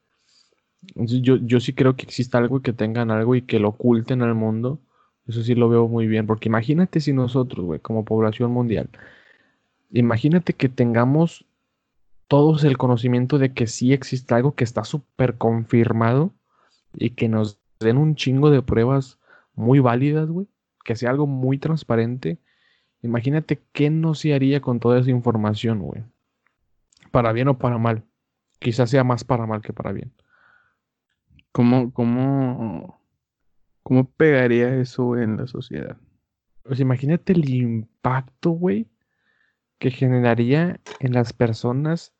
Yo, yo sí creo que exista algo que tengan algo y que lo oculten al mundo eso sí lo veo muy bien, porque imagínate si nosotros, güey, como población mundial, imagínate que tengamos todos el conocimiento de que sí existe algo que está súper confirmado y que nos den un chingo de pruebas muy válidas, güey, que sea algo muy transparente. Imagínate qué no se haría con toda esa información, güey. Para bien o para mal. Quizás sea más para mal que para bien. ¿Cómo, cómo ¿Cómo pegaría eso en la sociedad? Pues imagínate el impacto, güey, que generaría en las personas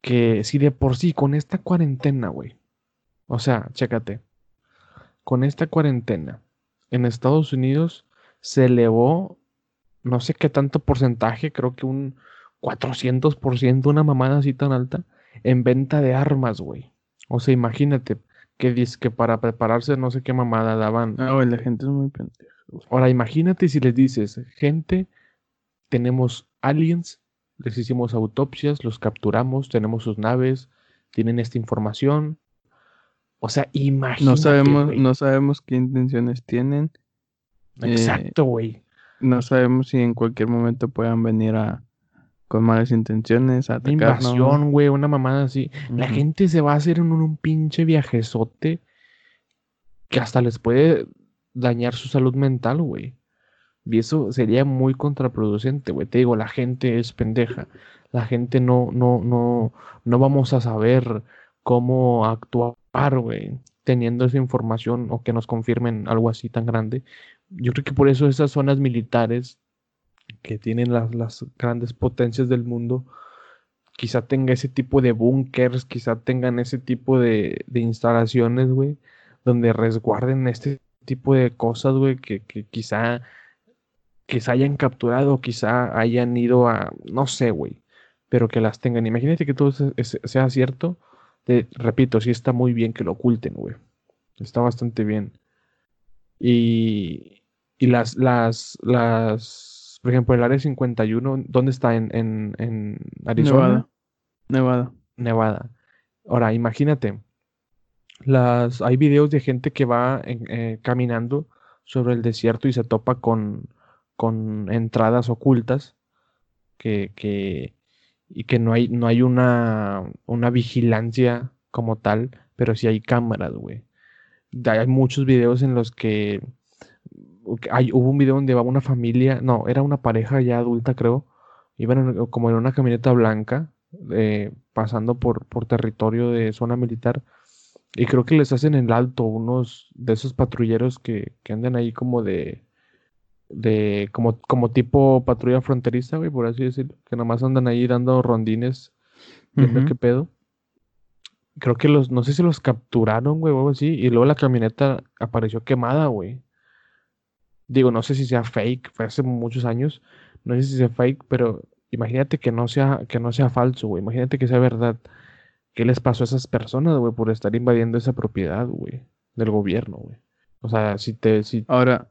que si de por sí con esta cuarentena, güey. O sea, chécate. Con esta cuarentena en Estados Unidos se elevó no sé qué tanto porcentaje, creo que un 400%, una mamada así tan alta, en venta de armas, güey. O sea, imagínate, que dice que para prepararse no sé qué mamada daban. Ah, güey, la gente es muy pendeja. Ahora imagínate si les dices, gente, tenemos aliens, les hicimos autopsias, los capturamos, tenemos sus naves, tienen esta información. O sea, imagínate. No sabemos, no sabemos qué intenciones tienen. Exacto, güey. no sabemos si en cualquier momento puedan venir a, con malas intenciones, a invasión, güey, una mamada así. La gente se va a hacer en un, pinche viajezote que hasta les puede dañar su salud mental, güey. Y eso sería muy contraproducente, güey. Te digo, la gente es pendeja. La gente no, no, no, no vamos a saber cómo actuar, güey, teniendo esa información o que nos confirmen algo así tan grande. Yo creo que por eso esas zonas militares que tienen las, grandes potencias del mundo, quizá tenga ese tipo de búnkers, quizá tengan ese tipo de, instalaciones, güey, donde resguarden este tipo de cosas, güey, que, que quizá se hayan capturado, quizá hayan ido a, no sé, güey, pero que las tengan. Imagínate que todo sea cierto. Repito, sí está muy bien que lo oculten, güey. Está bastante bien. Y, y las, las, las por ejemplo, el área 51, ¿dónde está? ¿En, en, Arizona? Nevada. Nevada. Ahora, imagínate, las, hay videos de gente que va eh, caminando sobre el desierto y se topa con, con entradas ocultas que, que, y que no hay, no hay una, una vigilancia como tal, pero sí hay cámaras, güey. Hay muchos videos en los que hubo un video donde va una familia, no, era una pareja ya adulta, creo. Iban como en una camioneta blanca, eh, pasando por, por territorio de zona militar. Y creo que les hacen el alto unos de esos patrulleros que, que andan ahí como de. de como, como tipo patrulla fronteriza, güey, por así decirlo. Que nomás andan ahí dando rondines, viendo qué pedo. Creo que los, no sé si los capturaron, güey, o algo así. Y luego la camioneta apareció quemada, güey. Digo, no sé si sea fake, fue hace muchos años, no sé si sea fake, pero imagínate que no sea, que no sea falso, güey. Imagínate que sea verdad. ¿Qué les pasó a esas personas, güey, por estar invadiendo esa propiedad, güey, del gobierno, güey? O sea, si te... Si... Ahora,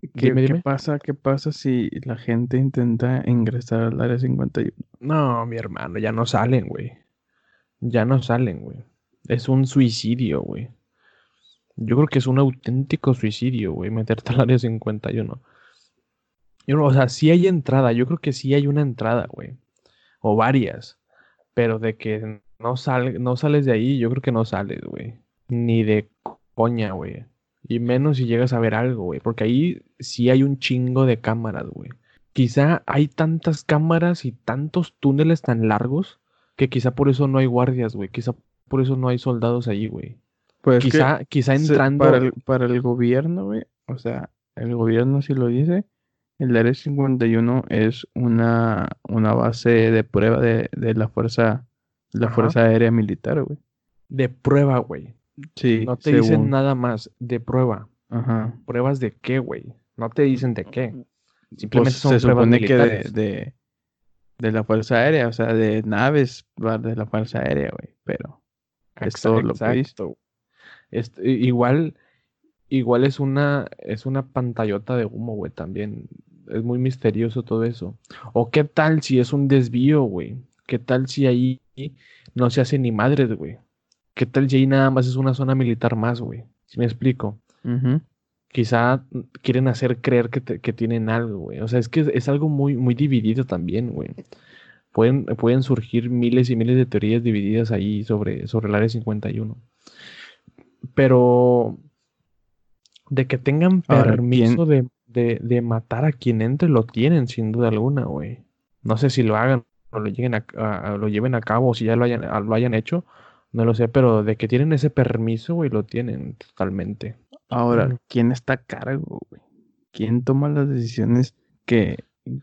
¿qué, ¿qué pasa, ¿qué pasa si la gente intenta ingresar al área 51? No, mi hermano, ya no salen, güey. Ya no salen, güey. Es un suicidio, güey. Yo creo que es un auténtico suicidio, güey, meterte al área 51. Yo, o sea, sí hay entrada, yo creo que sí hay una entrada, güey. O varias. Pero de que no, no sales de ahí, yo creo que no sales, güey. Ni de coña, güey. Y menos si llegas a ver algo, güey. Porque ahí sí hay un chingo de cámaras, güey. Quizá hay tantas cámaras y tantos túneles tan largos que quizá por eso no hay guardias, güey. Quizá por eso no hay soldados ahí, güey. Pues quizá, quizá entrando. Para el, para el gobierno, güey. O sea, el gobierno sí lo dice. El Área 51 es una, una base de prueba de, la fuerza, la fuerza aérea militar, güey. De prueba, güey. Sí. No te dicen nada más de prueba. Ajá. ¿Pruebas de qué, güey? No te dicen de qué. Simplemente pues son se supone que de, de, la fuerza aérea, o sea, de naves de la fuerza aérea, güey. Pero es todo lo que visto. Este, igual, igual es una, es una pantallota de humo, güey, también. Es muy misterioso todo eso. O qué tal si es un desvío, güey. ¿Qué tal si ahí no se hace ni madres, güey? ¿Qué tal si ahí nada más es una zona militar más, güey? Si me explico. Quizá quieren hacer creer que, que, tienen algo, güey. O sea, es que es algo muy, muy dividido también, güey. Pueden, pueden surgir miles y miles de teorías divididas ahí sobre, sobre el área 51. Pero de que tengan permiso de, matar a quien entre, lo tienen sin duda alguna, güey. No sé si lo hagan o lo, lleguen a, lo lleven a cabo o si ya lo hayan, lo hayan hecho, no lo sé, pero de que tienen ese permiso, güey, lo tienen totalmente. Ahora, ¿quién está a cargo, güey? ¿Quién toma las decisiones que,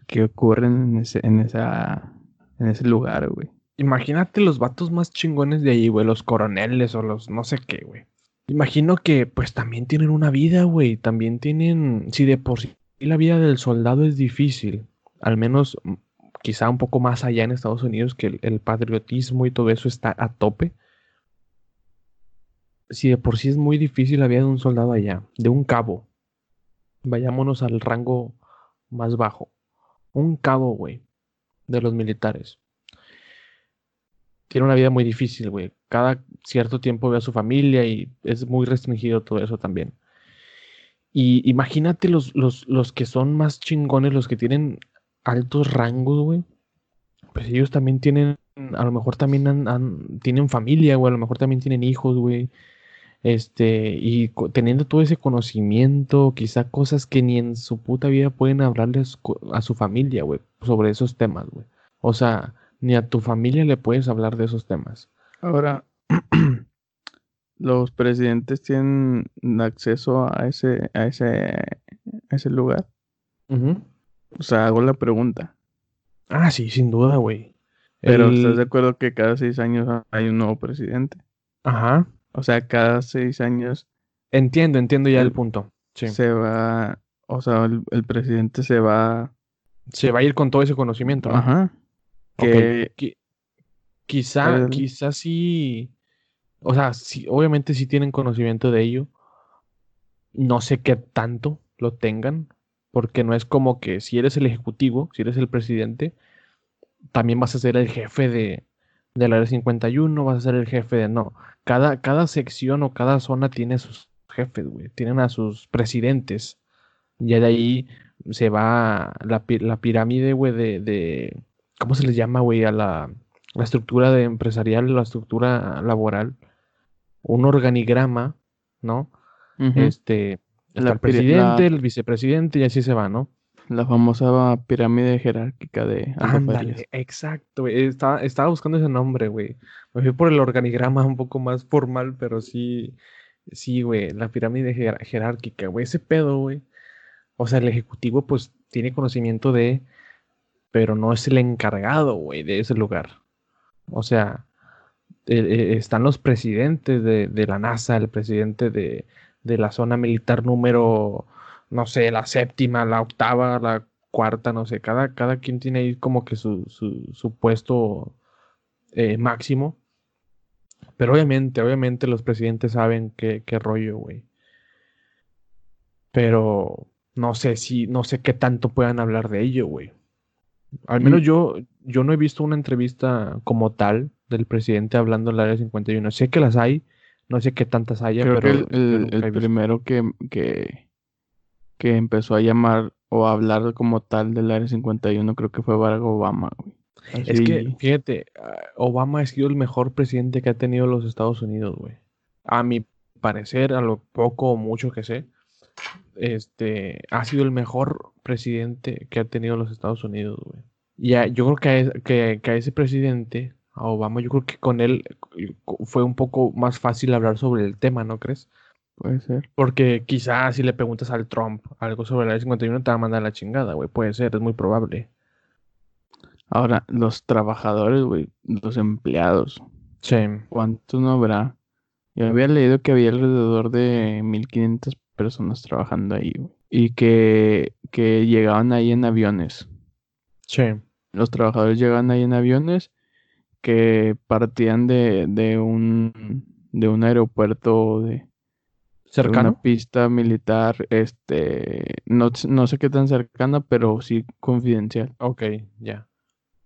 que ocurren en ese, en, esa, en ese lugar, güey? Imagínate los vatos más chingones de ahí, güey, los coroneles o los no sé qué, güey. Imagino que pues también tienen una vida, güey. También tienen, si de por sí la vida del soldado es difícil, al menos mm, quizá un poco más allá en Estados Unidos, que el, patriotismo y todo eso está a tope. Si de por sí es muy difícil la vida de un soldado allá, de un cabo. Vayámonos al rango más bajo. Un cabo, güey, de los militares tiene una vida muy difícil, güey. Cada cierto tiempo ve a su familia y es muy restringido todo eso también. Y imagínate los, los, que son más chingones, los que tienen altos rangos, güey. Pues ellos también tienen, a lo mejor también tienen familia, güey. A lo mejor también tienen hijos, güey. Este, y teniendo todo ese conocimiento, quizá cosas que ni en su puta vida pueden hablarles a su familia, güey, sobre esos temas, güey. O sea, ni a tu familia le puedes hablar de esos temas. Ahora, [clears throat] los presidentes tienen acceso a ese, a ese, ese lugar. O sea, hago la pregunta. Ah, sí, sin duda, güey. Pero ¿estás de acuerdo que cada seis años hay un nuevo presidente? Ajá. O sea, cada seis años. Entiendo, entiendo ya el, punto. Se va, o sea, el, presidente se va. Se va a ir con todo ese conocimiento. Ajá. Que, quizá, quizá sí, o sea, sí, obviamente sí tienen conocimiento de ello. No sé qué tanto lo tengan, porque no es como que si eres el ejecutivo, si eres el presidente, también vas a ser el jefe de, del área 51, vas a ser el jefe de no. Cada, cada sección o cada zona tiene sus jefes, güey. Tienen a sus presidentes. Ya de ahí se va la, la pirámide, güey, de, ¿Cómo se les llama, güey? A la, estructura de empresarial, la estructura laboral. Un organigrama, ¿no? Este. el presidente, el vicepresidente y así se va, ¿no? La famosa pirámide jerárquica de Ándale, exacto, güey. Estaba, estaba buscando ese nombre, güey. Me fui por el organigrama un poco más formal, pero sí, sí, güey, la pirámide jerárquica, güey. Ese pedo, güey. O sea, el ejecutivo, pues, tiene conocimiento de pero no es el encargado, güey, de ese lugar. O sea, e, e, están los presidentes de, la NASA, el presidente de, la zona militar número no sé, la séptima, la octava, la cuarta, no sé, cada, cada quien tiene ahí como que su, su, puesto eh, máximo. Pero obviamente, obviamente los presidentes saben qué, qué rollo, güey. Pero no sé si, no sé qué tanto puedan hablar de ello, güey. Al menos mm. yo, yo no he visto una entrevista como tal del presidente hablando del área 51. Sé que las hay, no sé qué tantas haya, pero. el, primero que, que, que, empezó a llamar o a hablar como tal del área 51 creo que fue Barack Obama, güey. Es que, fíjate, ah, Obama ha sido el mejor presidente que ha tenido los Estados Unidos, güey. A mi parecer, a lo poco o mucho que sé, este, ha sido el mejor presidente que ha tenido los Estados Unidos, güey. Y yo creo que que a ese presidente a Obama, yo creo que con él eh, fue un poco más fácil hablar sobre el tema, ¿no crees? Puede ser. Porque quizás si le preguntas al Trump algo sobre la 51 te va a mandar la chingada, güey. Puede ser, es muy probable. Ahora, los trabajadores, güey, los empleados. Sí. ¿Cuántos no habrá? Yo había leído que había alrededor de 1500 personas trabajando ahí, güey. Y que, que llegaban ahí en aviones. Sí. Los trabajadores llegaban ahí en aviones que partían de, de un de un aeropuerto de, cercano una pista militar este no, no, sé qué tan cercana pero sí confidencial ok ya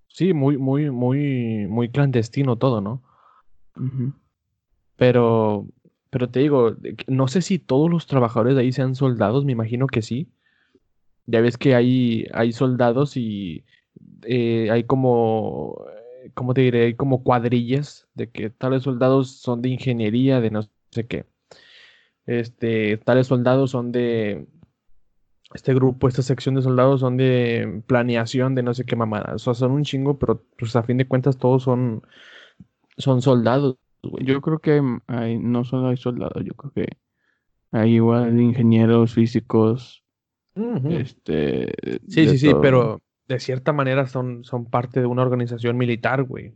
sí muy muy muy muy clandestino todo no pero pero te digo no sé si todos los trabajadores de ahí sean soldados me imagino que sí ya ves que hay hay soldados y eh, hay como ¿cómo te diré? Hay como cuadrillas de que tales soldados son de ingeniería, de no sé qué. Este, tales soldados son de este grupo, esta sección de soldados son de planeación de no sé qué mamada. O sea, son un chingo, pero pues a fin de cuentas todos son, son soldados. Yo creo que hay, no solo hay soldados, yo creo que hay igual ingenieros físicos. Este. Sí, sí, sí, pero de cierta manera son, son parte de una organización militar, güey.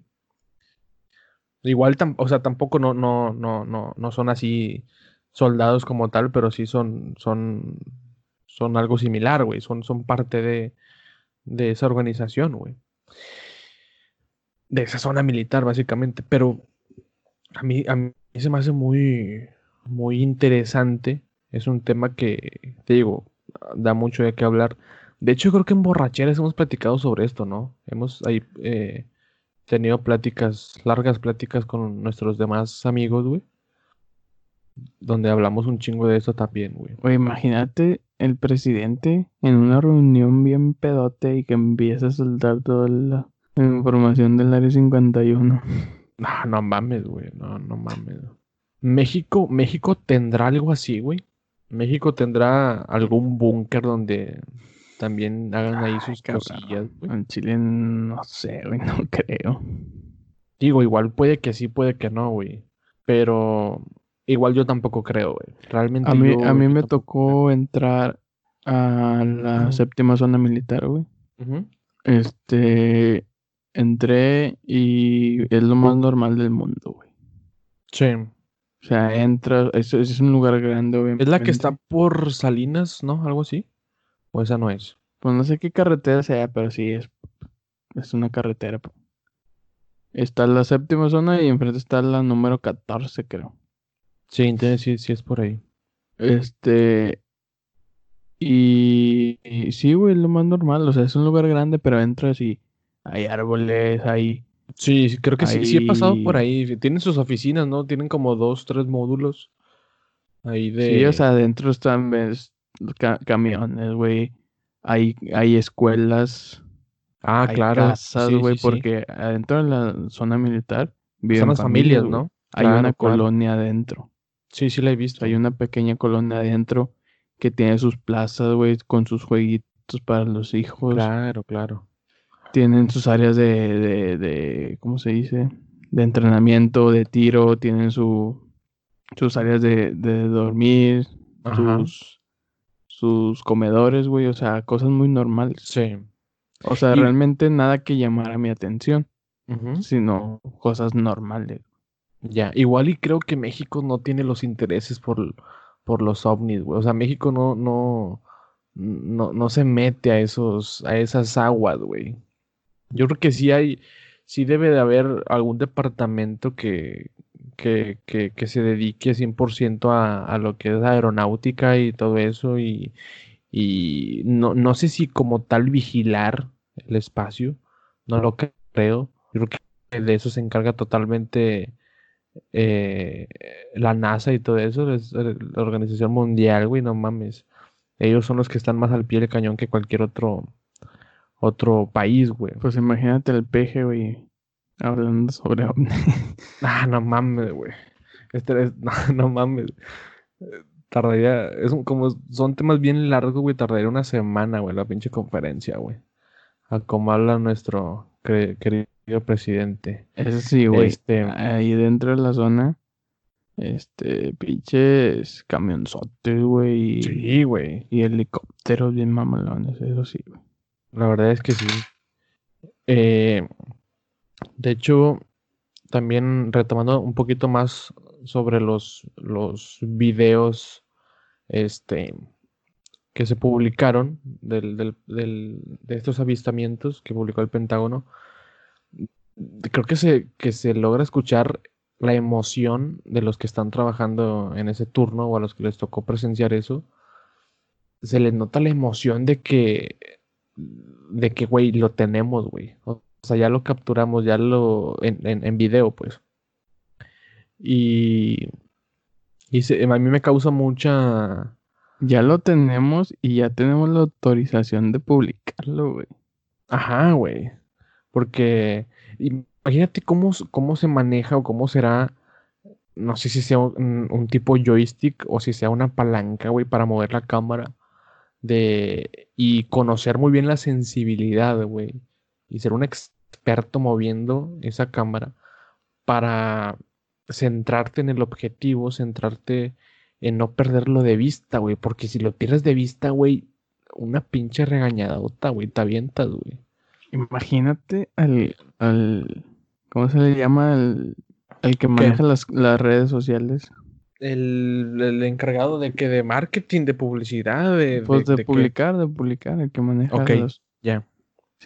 Igual, o sea, tampoco no, no, no, no, no son así soldados como tal, pero sí son, son, son algo similar, güey. Son, son parte de, de esa organización, güey. De esa zona militar, básicamente. Pero a mí, a mí se me hace muy, muy interesante. Es un tema que, te digo, da mucho de qué hablar de hecho, creo que en borracheras hemos platicado sobre esto, ¿no? Hemos ahí eh, tenido pláticas, largas pláticas con nuestros demás amigos, güey. Donde hablamos un chingo de eso también, güey. Imagínate el presidente en una reunión bien pedote y que empieza a soltar toda la información del área 51. No, no mames, güey. No, no mames. México, México tendrá algo así, güey. México tendrá algún búnker donde también hagan ahí sus cosillas, En Chile no sé, güey, no creo. Digo, igual puede que sí, puede que no, güey. Pero igual yo tampoco creo, güey. Realmente a mí, a mí me tocó entrar a la séptima zona militar, güey. Este, entré y es lo más normal del mundo, güey. Sí. O sea, entra, es, es un lugar grande, obviamente. Es la que está por Salinas, ¿no? Algo así. ¿O esa no es? Pues no sé qué carretera sea, pero sí es, es una carretera. Está la séptima zona y enfrente está la número 14, creo. Sí, entonces sí, sí es por ahí. Este. Y, sí, güey, es lo más normal. O sea, es un lugar grande, pero entras y hay árboles, hay. Sí, creo que sí, sí he pasado por ahí. Tienen sus oficinas, ¿no? Tienen como dos, tres módulos. Ahí de. Sí, o sea, adentro están, ves, camiones, güey. Hay, hay escuelas. Ah, claro. Casas, güey, porque adentro de la zona militar viven Son las familias, ¿no? Hay una colonia adentro. Sí, sí la he visto. Hay una pequeña colonia adentro que tiene sus plazas, güey, con sus jueguitos para los hijos. Claro, claro. Tienen sus áreas de, de, de ¿cómo se dice? De entrenamiento, de tiro, tienen su, sus áreas de, de dormir, sus sus comedores, güey, o sea, cosas muy normales. Sí. O sea, realmente nada que llamara mi atención, sino cosas normales. Ya, igual y creo que México no tiene los intereses por, por los ovnis, güey. O sea, México no, no, no, no se mete a esos, a esas aguas, güey. Yo creo que sí hay, sí debe de haber algún departamento que, que, que, se dedique 100% a, a lo que es aeronáutica y todo eso y, y no, no sé si como tal vigilar el espacio, no lo creo. Yo creo que de eso se encarga totalmente eh, la NASA y todo eso, es la Organización Mundial, güey, no mames. Ellos son los que están más al pie del cañón que cualquier otro otro país, güey. Pues imagínate el peje, güey, hablando sobre [laughs] ah, no mames, güey. Este [laughs] no, mames. Tardaría, es como son temas bien largos, güey, tardaría una semana, güey, la pinche conferencia, güey. A como habla nuestro querido presidente. Eso sí, güey. Este, ahí dentro de la zona, este, pinches camionzotes, güey. Sí, güey. Y helicópteros bien mamalones, eso sí, güey. La verdad es que sí. Eh, de hecho, también retomando un poquito más sobre los, los videos este, que se publicaron del, de estos avistamientos que publicó el Pentágono, creo que se, que se logra escuchar la emoción de los que están trabajando en ese turno o a los que les tocó presenciar eso. Se les nota la emoción de que, de que, güey, lo tenemos, güey. O sea, ya lo capturamos, ya lo, en, en, video, pues. Y, y a mí me causa mucha... Ya lo tenemos y ya tenemos la autorización de publicarlo, güey. Ajá, güey. Porque imagínate cómo, cómo se maneja o cómo será, no sé si sea un, tipo joystick o si sea una palanca, güey, para mover la cámara. De, y conocer muy bien la sensibilidad, güey. Y ser un experto moviendo esa cámara para centrarte en el objetivo, centrarte en no perderlo de vista, güey. Porque si lo pierdes de vista, güey, una pinche regañadota, güey, te avientas, güey. Imagínate al, al ¿cómo se le llama? El, que maneja las, redes sociales. El, encargado de que de marketing, de publicidad, de, pues de, publicar, de publicar, el que maneja Ok, ya.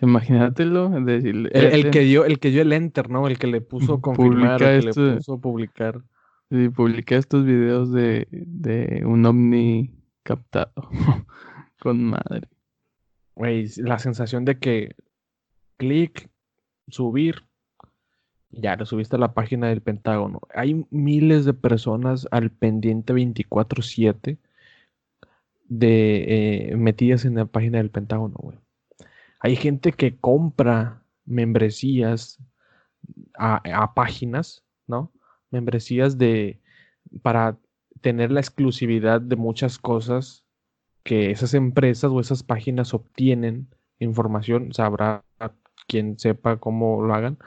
Imagínatelo, decirle, el, el, que dio, el que dio el enter, ¿no? El que le puso confirmar, el que le puso publicar. Sí, publica estos videos de, de un ovni captado. [laughs] Con madre. Güey, la sensación de que clic, subir, ya lo subiste a la página del Pentágono. Hay miles de personas al pendiente 24/7 de eh, metidas en la página del Pentágono, güey. Hay gente que compra membresías a, páginas, ¿no? Membresías de para tener la exclusividad de muchas cosas que esas empresas o esas páginas obtienen información, sabrá quien sepa cómo lo hagan.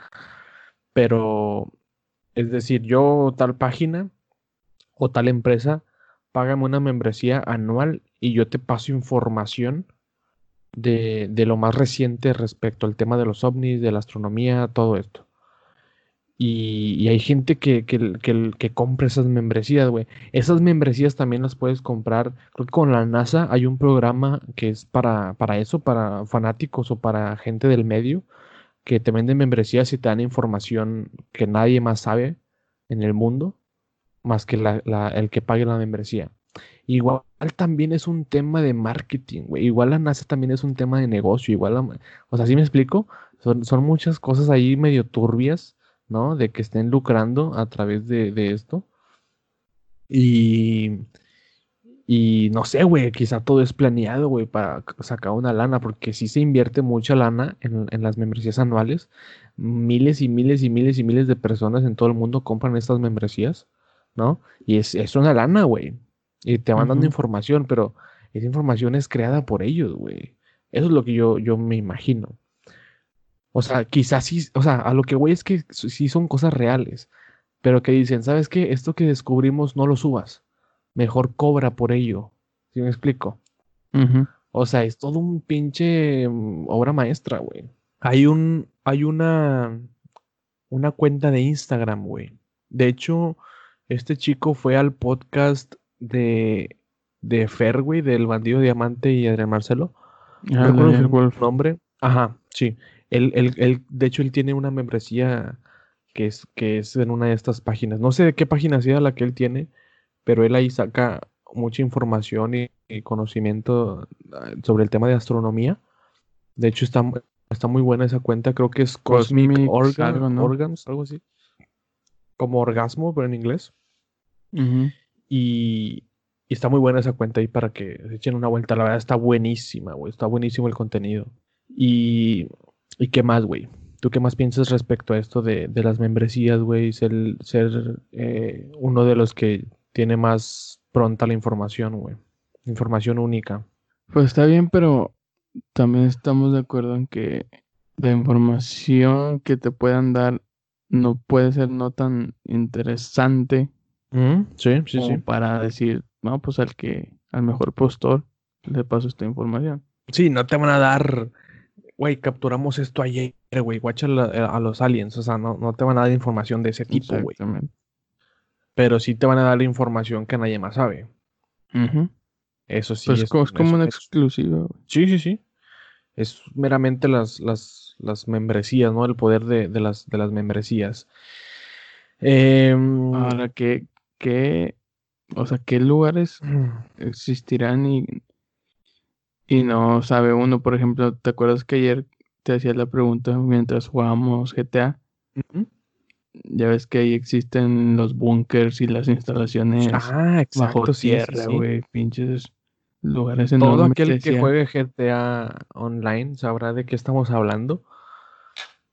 Pero, es decir, yo tal página o tal empresa, págame una membresía anual y yo te paso información de, lo más reciente respecto al tema de los ovnis, de la astronomía, todo esto. Y, hay gente que, que, que, compra esas membresías, güey. Esas membresías también las puedes comprar. Creo que con la NASA hay un programa que es para, para eso, para fanáticos o para gente del medio, que te venden membresías y te dan información que nadie más sabe en el mundo, más que el que pague la membresía. Igual también es un tema de marketing, güey. Igual la NASA también es un tema de negocio. Igual, o sea, ¿sí me explico? Son, son muchas cosas ahí medio turbias ¿no? De que estén lucrando a través de, esto. Y, y no sé, güey, quizá todo es planeado, güey, para sacar una lana, porque si se invierte mucha lana en, las membresías anuales. Miles y miles y miles y miles de personas en todo el mundo compran estas membresías, ¿no? Y es, es una lana, güey. Y te van dando información, pero esa información es creada por ellos, güey. Eso es lo que yo, yo me imagino. O sea, quizás sí, o sea, a lo que voy es que sí son cosas reales, pero que dicen, ¿sabes qué? Esto que descubrimos no lo subas, mejor cobra por ello. ¿Sí me explico? O sea, es todo un pinche mm, obra maestra, güey. Hay un, hay una, una cuenta de Instagram, güey. De hecho, este chico fue al podcast de, de Fer, güey, del bandido Diamante y Adrián Marcelo. No Ah, recuerdo Daniel su Wolf. nombre. Ajá, sí. Él, él, él, de hecho, él tiene una membresía que es, que es en una de estas páginas. No sé de qué página sea la que él tiene, pero él ahí saca mucha información y, y conocimiento ah, sobre el tema de astronomía. De hecho, está, está muy buena esa cuenta. Creo que es Cosmic Cosmic Orga- algo, ¿no? Organs, algo así. Como orgasmo, pero en inglés. Y, y está muy buena esa cuenta ahí para que se echen una vuelta. La verdad está buenísima, güey. Está buenísimo el contenido. Y, ¿y qué más, güey? ¿Tú qué más piensas respecto a esto de, de las membresías, güey? Ser, ser eh, uno de los que tiene más pronta la información, güey. Información única. Pues está bien, pero también estamos de acuerdo en que la información que te puedan dar no puede ser no tan interesante Sí, sí, como sí. para decir, no, pues al que, al mejor postor le paso esta información. Sí, no te van a dar, güey, capturamos esto ayer, güey, guacha eh, a los aliens, o sea, no, no te van a dar información de ese tipo, güey. Exactamente. Pero sí te van a dar la información que nadie más sabe. Eso sí. Pues es- es como una exclusiva. Sí, sí, sí. Es meramente las, las, las membresías, ¿no? El poder de, de las, de las membresías. Em, Ahora, ¿qué, qué, o sea, qué lugares [clears throat] existirán y, y no sabe uno? Por ejemplo, ¿te acuerdas que ayer te hacía la pregunta mientras jugábamos GTA? Ujú. Ya ves que ahí existen los búnkers y las instalaciones Ah, exacto. bajo sí, sí, tierra, sí. güey, pinches lugares Todo enormes. aquel que juegue GTA online sabrá de qué estamos hablando.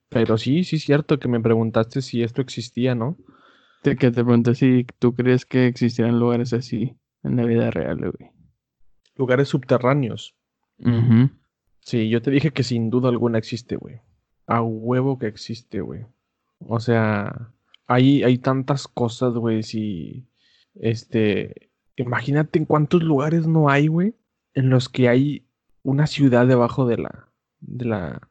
Pero sí, sí es cierto que me preguntaste si esto existía, ¿no? Te- que te pregunté si tú crees que existieran lugares así en la vida real, güey. Lugares subterráneos. Ujú. Sí, yo te dije que sin duda alguna existe, güey. A huevo que existe, güey. O sea, hay, hay tantas cosas, güey. Si, este, imagínate en cuántos lugares no hay, güey, en los que hay una ciudad debajo de la, de la,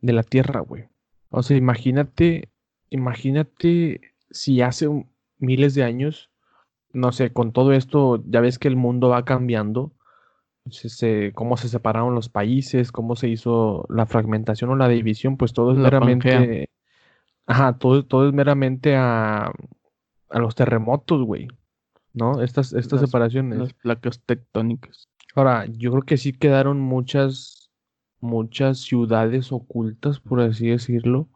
de la tierra, güey. O sea, imagínate, imagínate si hace miles de años, no sé, con todo esto, ya ves que el mundo va cambiando se- se- cómo se separaron los países, cómo se hizo la fragmentación o la división, pues todo es meramente. Ajá, todo, todo es meramente a, a los terremotos, güey, ¿no? Estas, estas Las- separaciones. Las placas tectónicas. Ahora, yo creo que sí quedaron muchas, muchas ciudades ocultas, por así decirlo,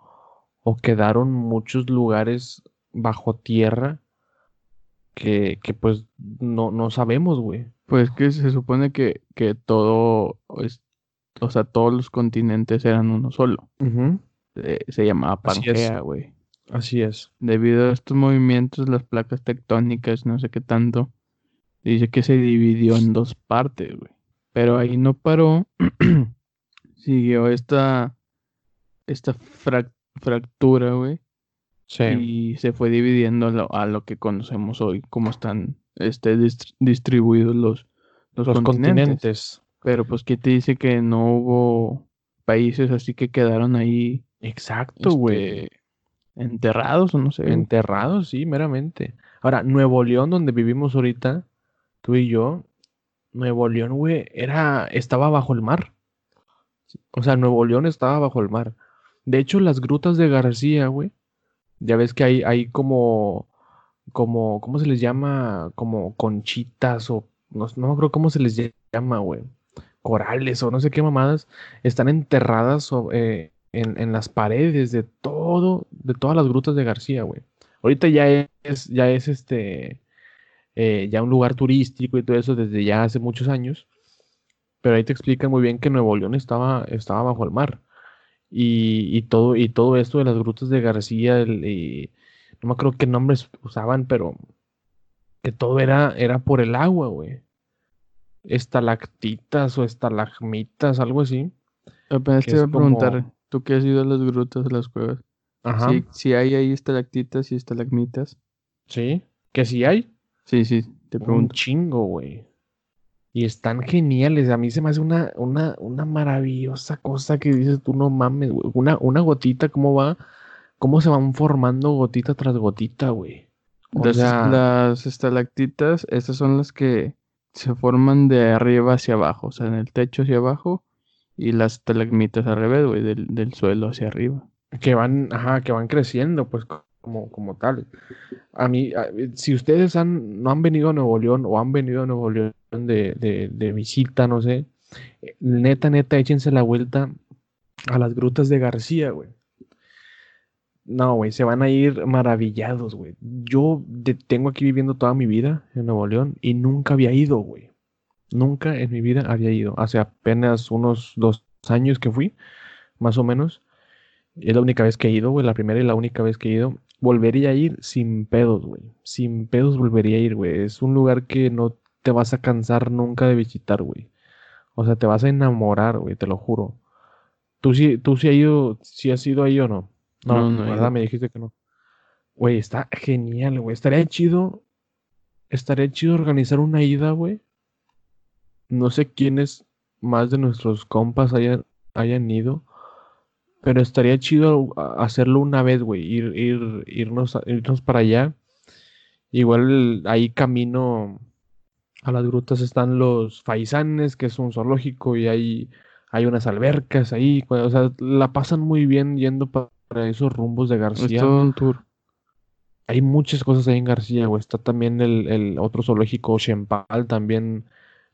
o quedaron muchos lugares bajo tierra que, que pues no, no sabemos, güey. Pues que se supone que, que todo, es- o sea, todos los continentes eran uno solo. Ujú, Eh, se llamaba. Pangea, güey. Así es. Debido a estos movimientos, las placas tectónicas, no sé qué tanto, dice que se dividió en dos partes, güey. Pero ahí no paró. [clears throat] Siguió esta, esta frac- fractura, güey. Sí. Y se fue dividiendo a lo, a lo que conocemos hoy, como están este, dist- distribuidos los, los, los continentes. continentes. Pero pues, ¿qué te dice que no hubo países así que quedaron ahí Exacto, güey. este, enterrados o no sé? Enterrados, sí, meramente. Ahora, Nuevo León, donde vivimos ahorita, tú y yo, Nuevo León, güey, era, estaba bajo el mar. O sea, Nuevo León estaba bajo el mar. De hecho, las grutas de García, güey, ya ves que hay, hay como, como, ¿cómo se les llama? Como conchitas o, no, no me acuerdo cómo se les llama, güey. Corales o no sé qué mamadas, están enterradas o- eh, en, en las paredes de todo, de todas las grutas de García, güey. Ahorita ya es, ya es este, eh, ya un lugar turístico y todo eso desde ya hace muchos años. Pero ahí te explican muy bien que Nuevo León estaba, estaba bajo el mar. Y, y todo, y todo esto de las grutas de García, el- y no me acuerdo qué nombres usaban, pero que todo era, era por el agua, güey. Estalactitas o estalagmitas, algo así. Apenas te iba a como- preguntar, tú que has ido a las grutas, a las cuevas, Ajá. si, si hay ahí estalactitas y estalagmitas. Sí. Que sí hay. Sí, sí, te Un pregunto. chingo, güey. Y están geniales. A mí se me hace una, una, una maravillosa cosa que dices tú, no mames, güey. Una, una gotita, ¿cómo va? ¿Cómo se van formando gotita tras gotita, güey? Las, sea, las estalactitas, esas son las que se forman de arriba hacia abajo, o sea, en el techo hacia abajo y las estalagmitas al revés, güey, del, del suelo hacia arriba. Que van, ajá, que van creciendo, pues como, como tal. A mí, si ustedes han, no han venido a Nuevo León o han venido a Nuevo León de, de, de visita, no sé, eh, neta, neta, échense la vuelta a las grutas de García, güey. No, güey, se van a ir maravillados, güey. Yo tengo aquí viviendo toda mi vida en Nuevo León y nunca había ido, güey. Nunca en mi vida había ido. Hace apenas unos dos años que fui, más o menos. Es la única vez que he ido, güey. La primera y la única vez que he ido. Volvería a ir sin pedos, güey. Sin pedos volvería a ir, güey. Es un lugar que no te vas a cansar nunca de visitar, güey. O sea, te vas a enamorar, güey, te lo juro. ¿Tú sí, tú sí has ido, sí has ido ahí o no? No, No, no ¿verdad? Me dijiste que no. Güey, está genial, güey. Estaría chido. Estaría chido organizar una ida, güey. No sé quiénes más de nuestros compas hayan, hayan ido. Pero estaría chido hacerlo una vez, güey. Ir, ir, irnos, irnos para allá. Igual ahí camino a las grutas están los faisanes, que es un zoológico, y hay, hay unas albercas ahí. O sea, la pasan muy bien yendo pa- para esos rumbos de Es García. todo un tour. Hay muchas cosas ahí en García, güey. Está también el, el otro zoológico, Xempal, también.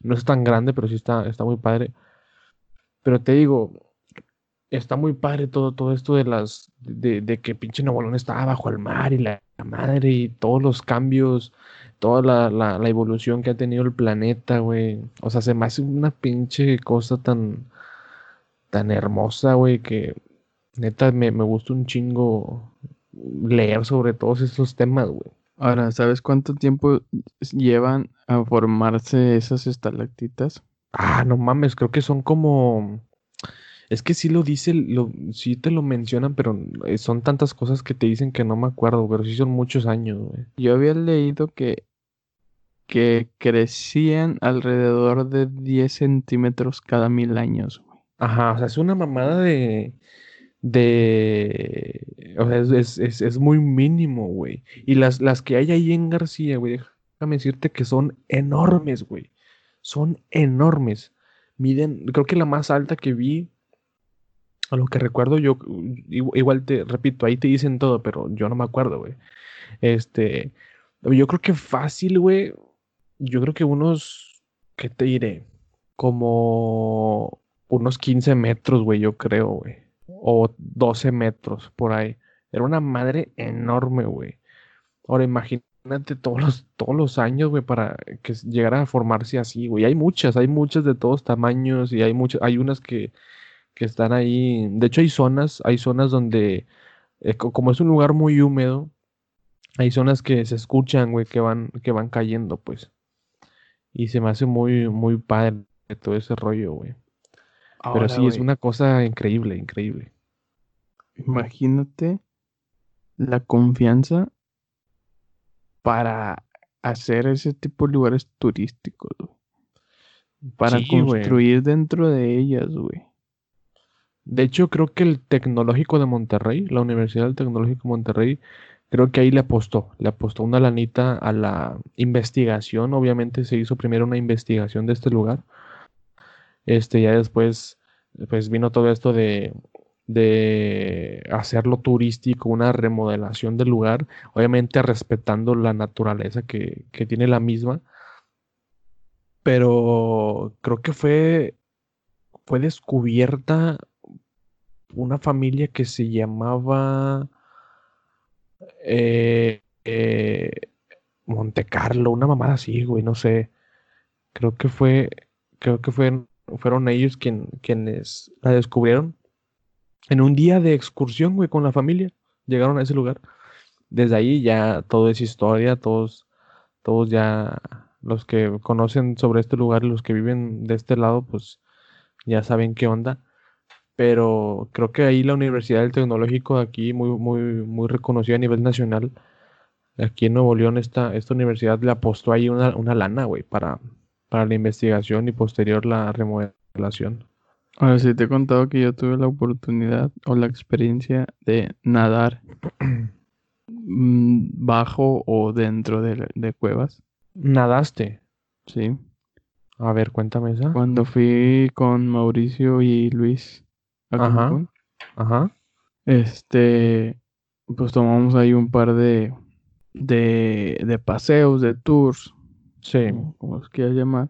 No es tan grande, pero sí está, está muy padre. Pero te digo, está muy padre todo, todo esto de las, de, que pinche Nuevo está bajo el mar y la, madre y todos los cambios, toda la, la, evolución que ha tenido el planeta, güey. O sea, se me hace una pinche cosa tan, tan hermosa, güey, que neta me, me gusta un chingo leer sobre todos estos temas, güey. Ahora, ¿sabes cuánto tiempo llevan a formarse esas estalactitas? Ah, no mames, creo que son como. Es que sí lo dice, lo, sí te lo mencionan, pero eh, son tantas cosas que te dicen que no me acuerdo, pero sí son muchos años, güey. Yo había leído que, que crecían alrededor de 10 centímetros cada mil años, güey. Ajá, o sea, es una mamada de. De. O sea, es, es, es- muy mínimo, güey. Y las, las que hay ahí en García, güey, déjame decirte que son enormes, güey. Son enormes. Miden, creo que la más alta que vi, a lo que recuerdo, yo igu- igual te repito, ahí te dicen todo, pero yo no me acuerdo, güey. Este, yo creo que fácil, güey. Yo creo que unos, ¿qué te diré? Como unos 15 metros, güey, yo creo, güey. O 12 metros por ahí. Era una madre enorme, güey. Ahora imagínate todos los, todos los años, güey, para que llegara a formarse así, güey. Hay muchas, hay muchas de todos tamaños y hay muchas, hay unas que, que están ahí. De hecho, hay zonas, hay zonas donde, eh, co- como es un lugar muy húmedo, hay zonas que se escuchan, güey, que van, que van cayendo, pues. Y se me hace muy, muy padre todo ese rollo, güey. Pero sí, es una cosa increíble, increíble. Imagínate la confianza para hacer ese tipo de lugares turísticos. Para Sí, construir dentro de ellas, güey. De hecho, creo que el Tecnológico de Monterrey, la Universidad del Tecnológico de Monterrey, creo que ahí le apostó, le apostó una lanita a la investigación. Obviamente se hizo primero una investigación de este lugar. Este, ya después, pues vino todo esto de, de hacerlo turístico, una remodelación del lugar, obviamente respetando la naturaleza que, que tiene la misma. Pero creo que fue, fue descubierta una familia que se llamaba eh, eh, Monte Carlo, una mamada así, güey, no sé. Creo que fue, creo que fue, fueron ellos quien, quienes la descubrieron en un día de excursión, güey, con la familia. Llegaron a ese lugar. Desde ahí ya todo es historia, todos, todos ya los que conocen sobre este lugar los que viven de este lado, pues ya saben qué onda. Pero creo que ahí la Universidad del Tecnológico aquí, muy, muy, muy reconocida a nivel nacional, aquí en Nuevo León, esta, esta universidad le apostó ahí una, una lana, güey, para, para la investigación y posterior la remodelación. Ahora sí te he contado que yo tuve la oportunidad o la experiencia de nadar [clears throat] mm, bajo o dentro de, de cuevas. Nadaste. Sí. A ver, cuéntame esa. Cuando fui con Mauricio y Luis a Ajá. Cancún, Ajá. este, pues tomamos ahí un par de, de, de paseos, de tours, Sí. como, los quieras llamar.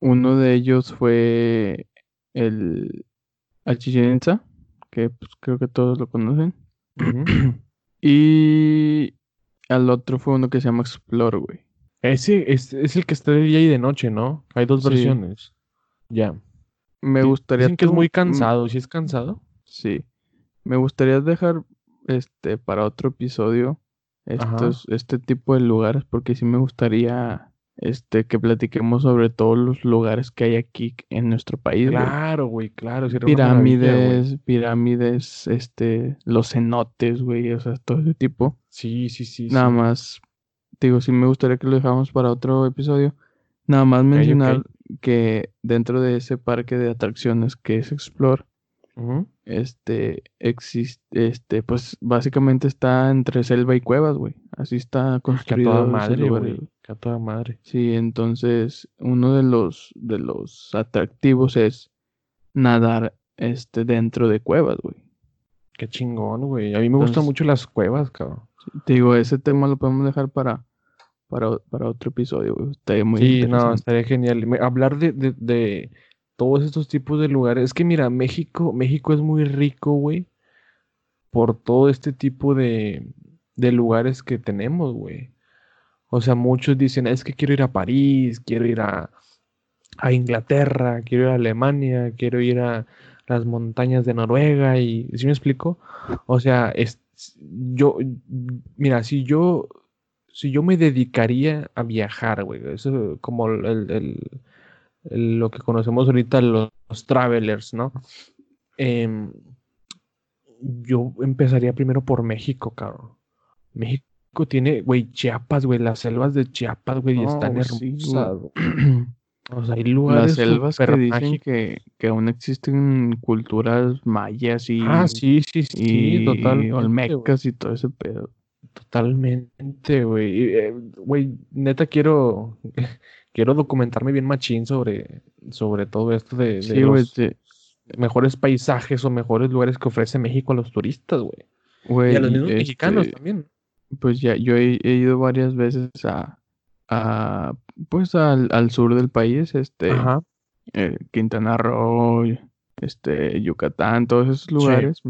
Uno de ellos fue el a Chichén Itzá, que pues, creo que todos lo conocen. [clears throat] Y al otro fue uno que se llama Explore, güey. Ese es, es el que está de día y de noche, ¿no? Hay dos Sí. versiones. Ya. Me gustaría Dicen que es muy mm, cansado. ¿Sí es cansado? Sí. Me gustaría dejar este para otro episodio Ajá. estos, este tipo de lugares porque sí me gustaría este que platiquemos sobre todos los lugares que hay aquí en nuestro país. Claro, güey, claro. Pirámides, pirámides, este, los cenotes, güey, o sea, todo ese tipo. Sí, sí, sí. Nada sí. más, digo, sí me gustaría que lo dejáramos para otro episodio. Nada más mencionar que dentro de ese parque de atracciones que es Explore, este, existe, este, pues básicamente está entre selva y cuevas, güey. Así está Que a construido toda ese madre, lugar, güey. A toda madre. Sí, entonces uno de los, de los atractivos es nadar, este, dentro de cuevas, güey. Qué chingón, güey. A mí me gustan Entonces- mucho las cuevas, cabrón. Te digo, ese tema lo podemos dejar para, para, para otro episodio, güey. Estaría muy Sí, no, estaría genial. Hablar de, de, de todos estos tipos de lugares. Es que mira, México, México es muy rico, güey, por todo este tipo de, de lugares que tenemos, güey. O sea, muchos dicen, es que quiero ir a París, quiero ir a, a Inglaterra, quiero ir a Alemania, quiero ir a las montañas de Noruega y, ¿sí me explico? O sea, es, yo, mira, si yo, si yo me dedicaría a viajar, güey, eso como el, el- lo que conocemos ahorita los, los travelers, ¿no? Em, yo empezaría primero por México, cabrón. México tiene, güey, Chiapas, güey, las selvas de Chiapas, güey, No, están sí, hermosas. [clears throat] O sea, hay Las lugares selvas que dicen mágicos. que, que aún existen culturas mayas y, Ah, sí, sí, sí, y güey. olmecas y todo ese pedo. Totalmente, güey. Eh, Güey, neta quiero, [laughs] quiero documentarme bien machín sobre, sobre todo esto de, de Sí, güey, los te- mejores paisajes o mejores lugares que ofrece México a los turistas, güey. Y a los mismos mexicanos este, también. Pues ya, yo he, he ido varias veces a, a pues al, al sur del país, este, Ajá. eh, Quintana Roo, este, Yucatán, todos esos lugares.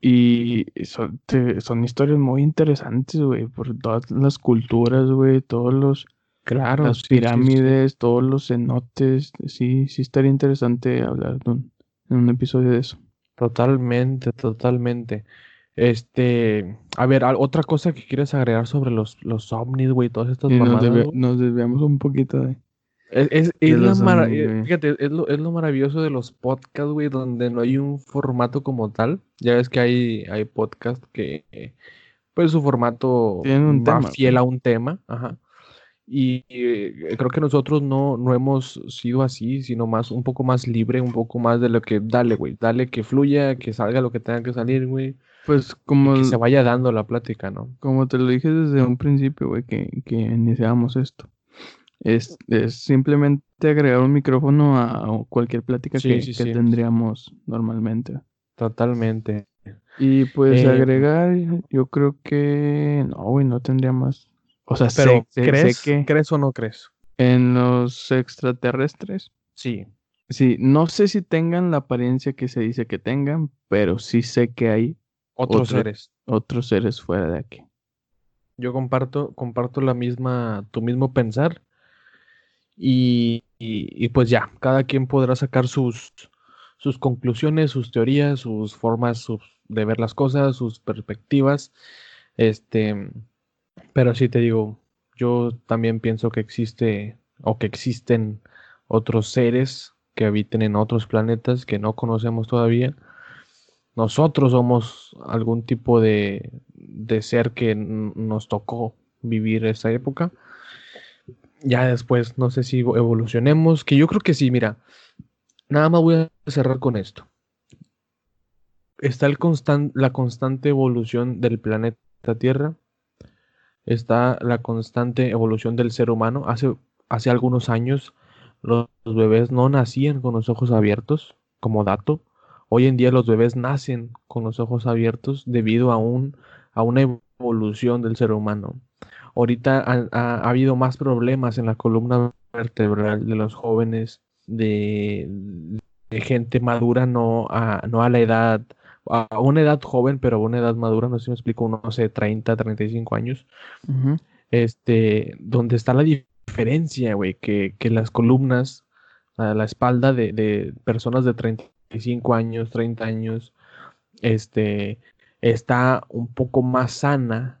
Y son, te- son historias muy interesantes, güey, por todas las culturas, güey, todos los, Claro, las sí, sí, sí. pirámides, todos los cenotes. Sí, sí estaría interesante hablar de un, en un episodio de eso. Totalmente, totalmente. Este, a ver, otra cosa que quieres agregar sobre los, los ovnis, güey, todas estas nos, desvi- desviamos un poquito de... Es, es- de es la ovnis, eh, fíjate, es lo, es lo maravilloso de los podcasts, güey, donde no hay un formato como tal. Ya ves que hay, hay podcasts que, pues su formato un va tema, fiel a un tema, ajá. Y eh, creo que nosotros no, no hemos sido así, sino más, un poco más libre, un poco más de lo que, dale, güey, dale que fluya, que salga lo que tenga que salir, güey, Pues como, que se vaya dando la plática, ¿no? como te lo dije desde un principio, güey, que, que iniciamos esto. Es, es simplemente agregar un micrófono a cualquier plática Sí, que, sí, que sí. tendríamos normalmente. Totalmente. Y pues Eh, agregar, yo creo que no, güey, no tendría más. O sea, Pero, sé, sé- sé ¿crees, que ¿crees o no crees? en los extraterrestres, Sí. sí, no sé si tengan la apariencia que se dice que tengan, pero sí sé que hay Otros Otro- seres. otros seres fuera de aquí. Yo comparto, comparto la misma, tu mismo pensar. Y, y- y pues ya, cada quien podrá sacar sus, sus conclusiones, sus teorías, sus formas sus- de ver las cosas, sus perspectivas. Este, pero sí te digo, yo también pienso que existe o que existen otros seres que habiten en otros planetas que no conocemos todavía. Nosotros somos algún tipo de, de ser que nos tocó vivir esa época. Ya después, no sé si evolucionemos, que yo creo que sí, mira, nada más voy a cerrar con esto. Está el la constante evolución del planeta Tierra, está la constante evolución del ser humano. Hace, hace algunos años los bebés no nacían con los ojos abiertos, como dato. Hoy en día los bebés nacen con los ojos abiertos debido a, un, a una evolución del ser humano. Ahorita ha, habido más problemas en la columna vertebral de los jóvenes, de, gente madura, no a, no a la edad, a una edad joven, pero a una edad madura, no sé si me explico, no sé, 30, 35 años, este, donde está la diferencia, güey, que, que, las columnas, a la espalda de, de personas de 35 años, 30 años, este, está un poco más sana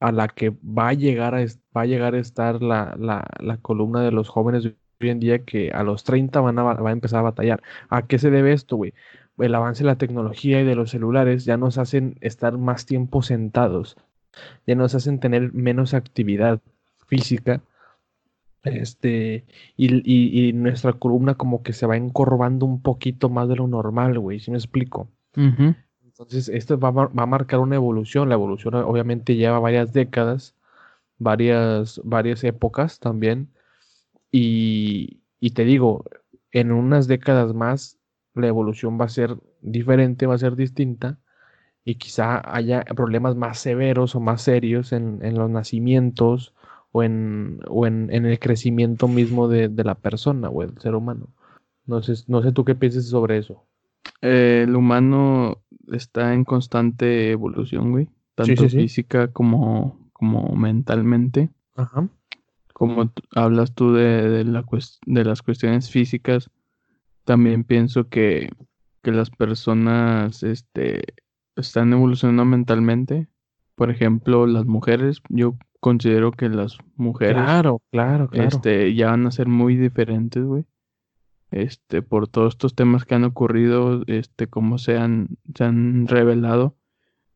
a la que va a llegar a, va a, llegar a estar la, la, columna de los jóvenes de hoy en día que a los 30 van a, a empezar a batallar. ¿A qué se debe esto, güey? El avance de la tecnología y de los celulares ya nos hacen estar más tiempo sentados, ya nos hacen tener menos actividad física. Este, y, y, nuestra columna como que se va encorvando un poquito más de lo normal, güey, si me explico. Entonces, esto va, a marcar una evolución. La evolución obviamente lleva varias décadas, varias, varias épocas también. Y, te digo, en unas décadas más, la evolución va a ser diferente, va a ser distinta. Y quizá haya problemas más severos o más serios en, los nacimientos o, en, en, el crecimiento mismo de, la persona o del ser humano. No sé, no sé tú qué piensas sobre eso. Eh, el humano está en constante evolución, güey. Tanto física como, como mentalmente. Ajá. Como hablas tú de, la de las cuestiones físicas, también pienso que, que las personas este, están evolucionando mentalmente. Por ejemplo, las mujeres, yo considero que las mujeres claro, claro, claro. Este, ya van a ser muy diferentes, güey este, por todos estos temas que han ocurrido, este, cómo se han, se han revelado,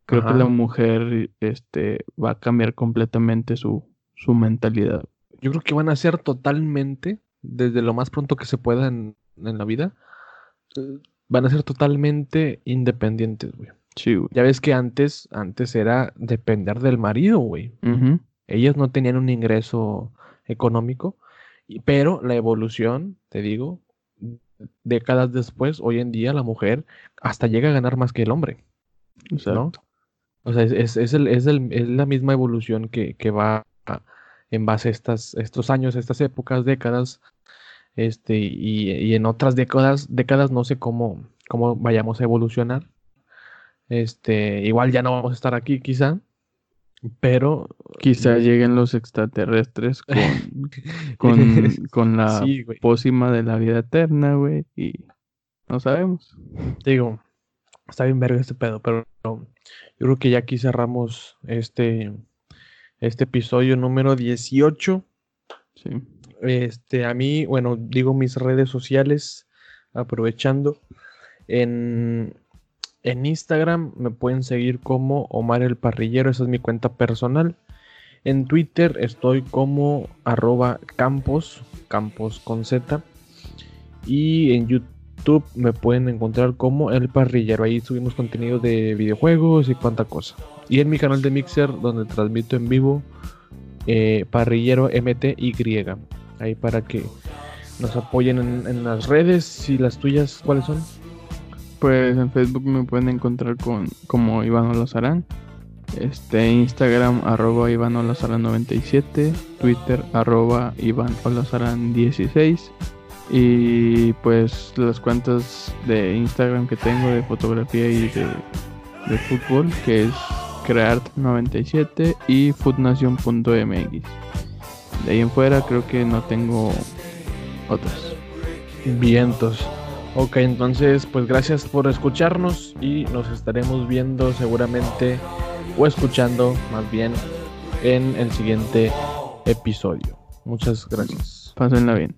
creo que la mujer, este, va a cambiar completamente su, su mentalidad. Yo creo que van a ser totalmente, desde lo más pronto que se pueda en, la vida, van a ser totalmente independientes, güey. Sí, güey. Ya ves que antes, antes era depender del marido, güey. Ellas no tenían un ingreso económico, pero la evolución, te digo, décadas después, hoy en día la mujer hasta llega a ganar más que el hombre. ¿no? O sea, es, es, el, es, el, es, la misma evolución que, que va en base a estas, estos años, estas épocas, décadas, este, y, y, en otras décadas, décadas no sé cómo, cómo vayamos a evolucionar. Este, igual ya no vamos a estar aquí, quizá, pero quizá lleguen los extraterrestres [laughs] [laughs] con, con, la pócima de la vida eterna, güey, y no sabemos. Digo, está bien verga este pedo, pero yo creo que ya aquí cerramos este, este episodio número 18. Sí. Este, a mí, bueno, digo mis redes sociales, aprovechando. En en Instagram me pueden seguir como Omar el Parrillero, esa es mi cuenta personal. En Twitter estoy como arroba campos, campos con Z. Y en YouTube me pueden encontrar como El Parrillero. Ahí subimos contenido de videojuegos y cuánta cosa. Y en mi canal de Mixer, donde transmito en vivo, eh, Parrillero MTY. Ahí para que nos apoyen en, en las redes. Y las tuyas, ¿cuáles son? Pues en Facebook me pueden encontrar con como Iván Olazarán. Este, Instagram arroba Iván 97, Twitter arroba Iván 16 y pues las cuentas de Instagram que tengo de fotografía y de, de fútbol que es creart97 y foodnation.mx. De ahí en fuera creo que no tengo otras. Vientos. Ok, entonces pues gracias por escucharnos y nos estaremos viendo seguramente o escuchando más bien en el siguiente episodio. Muchas gracias. Pásenla bien.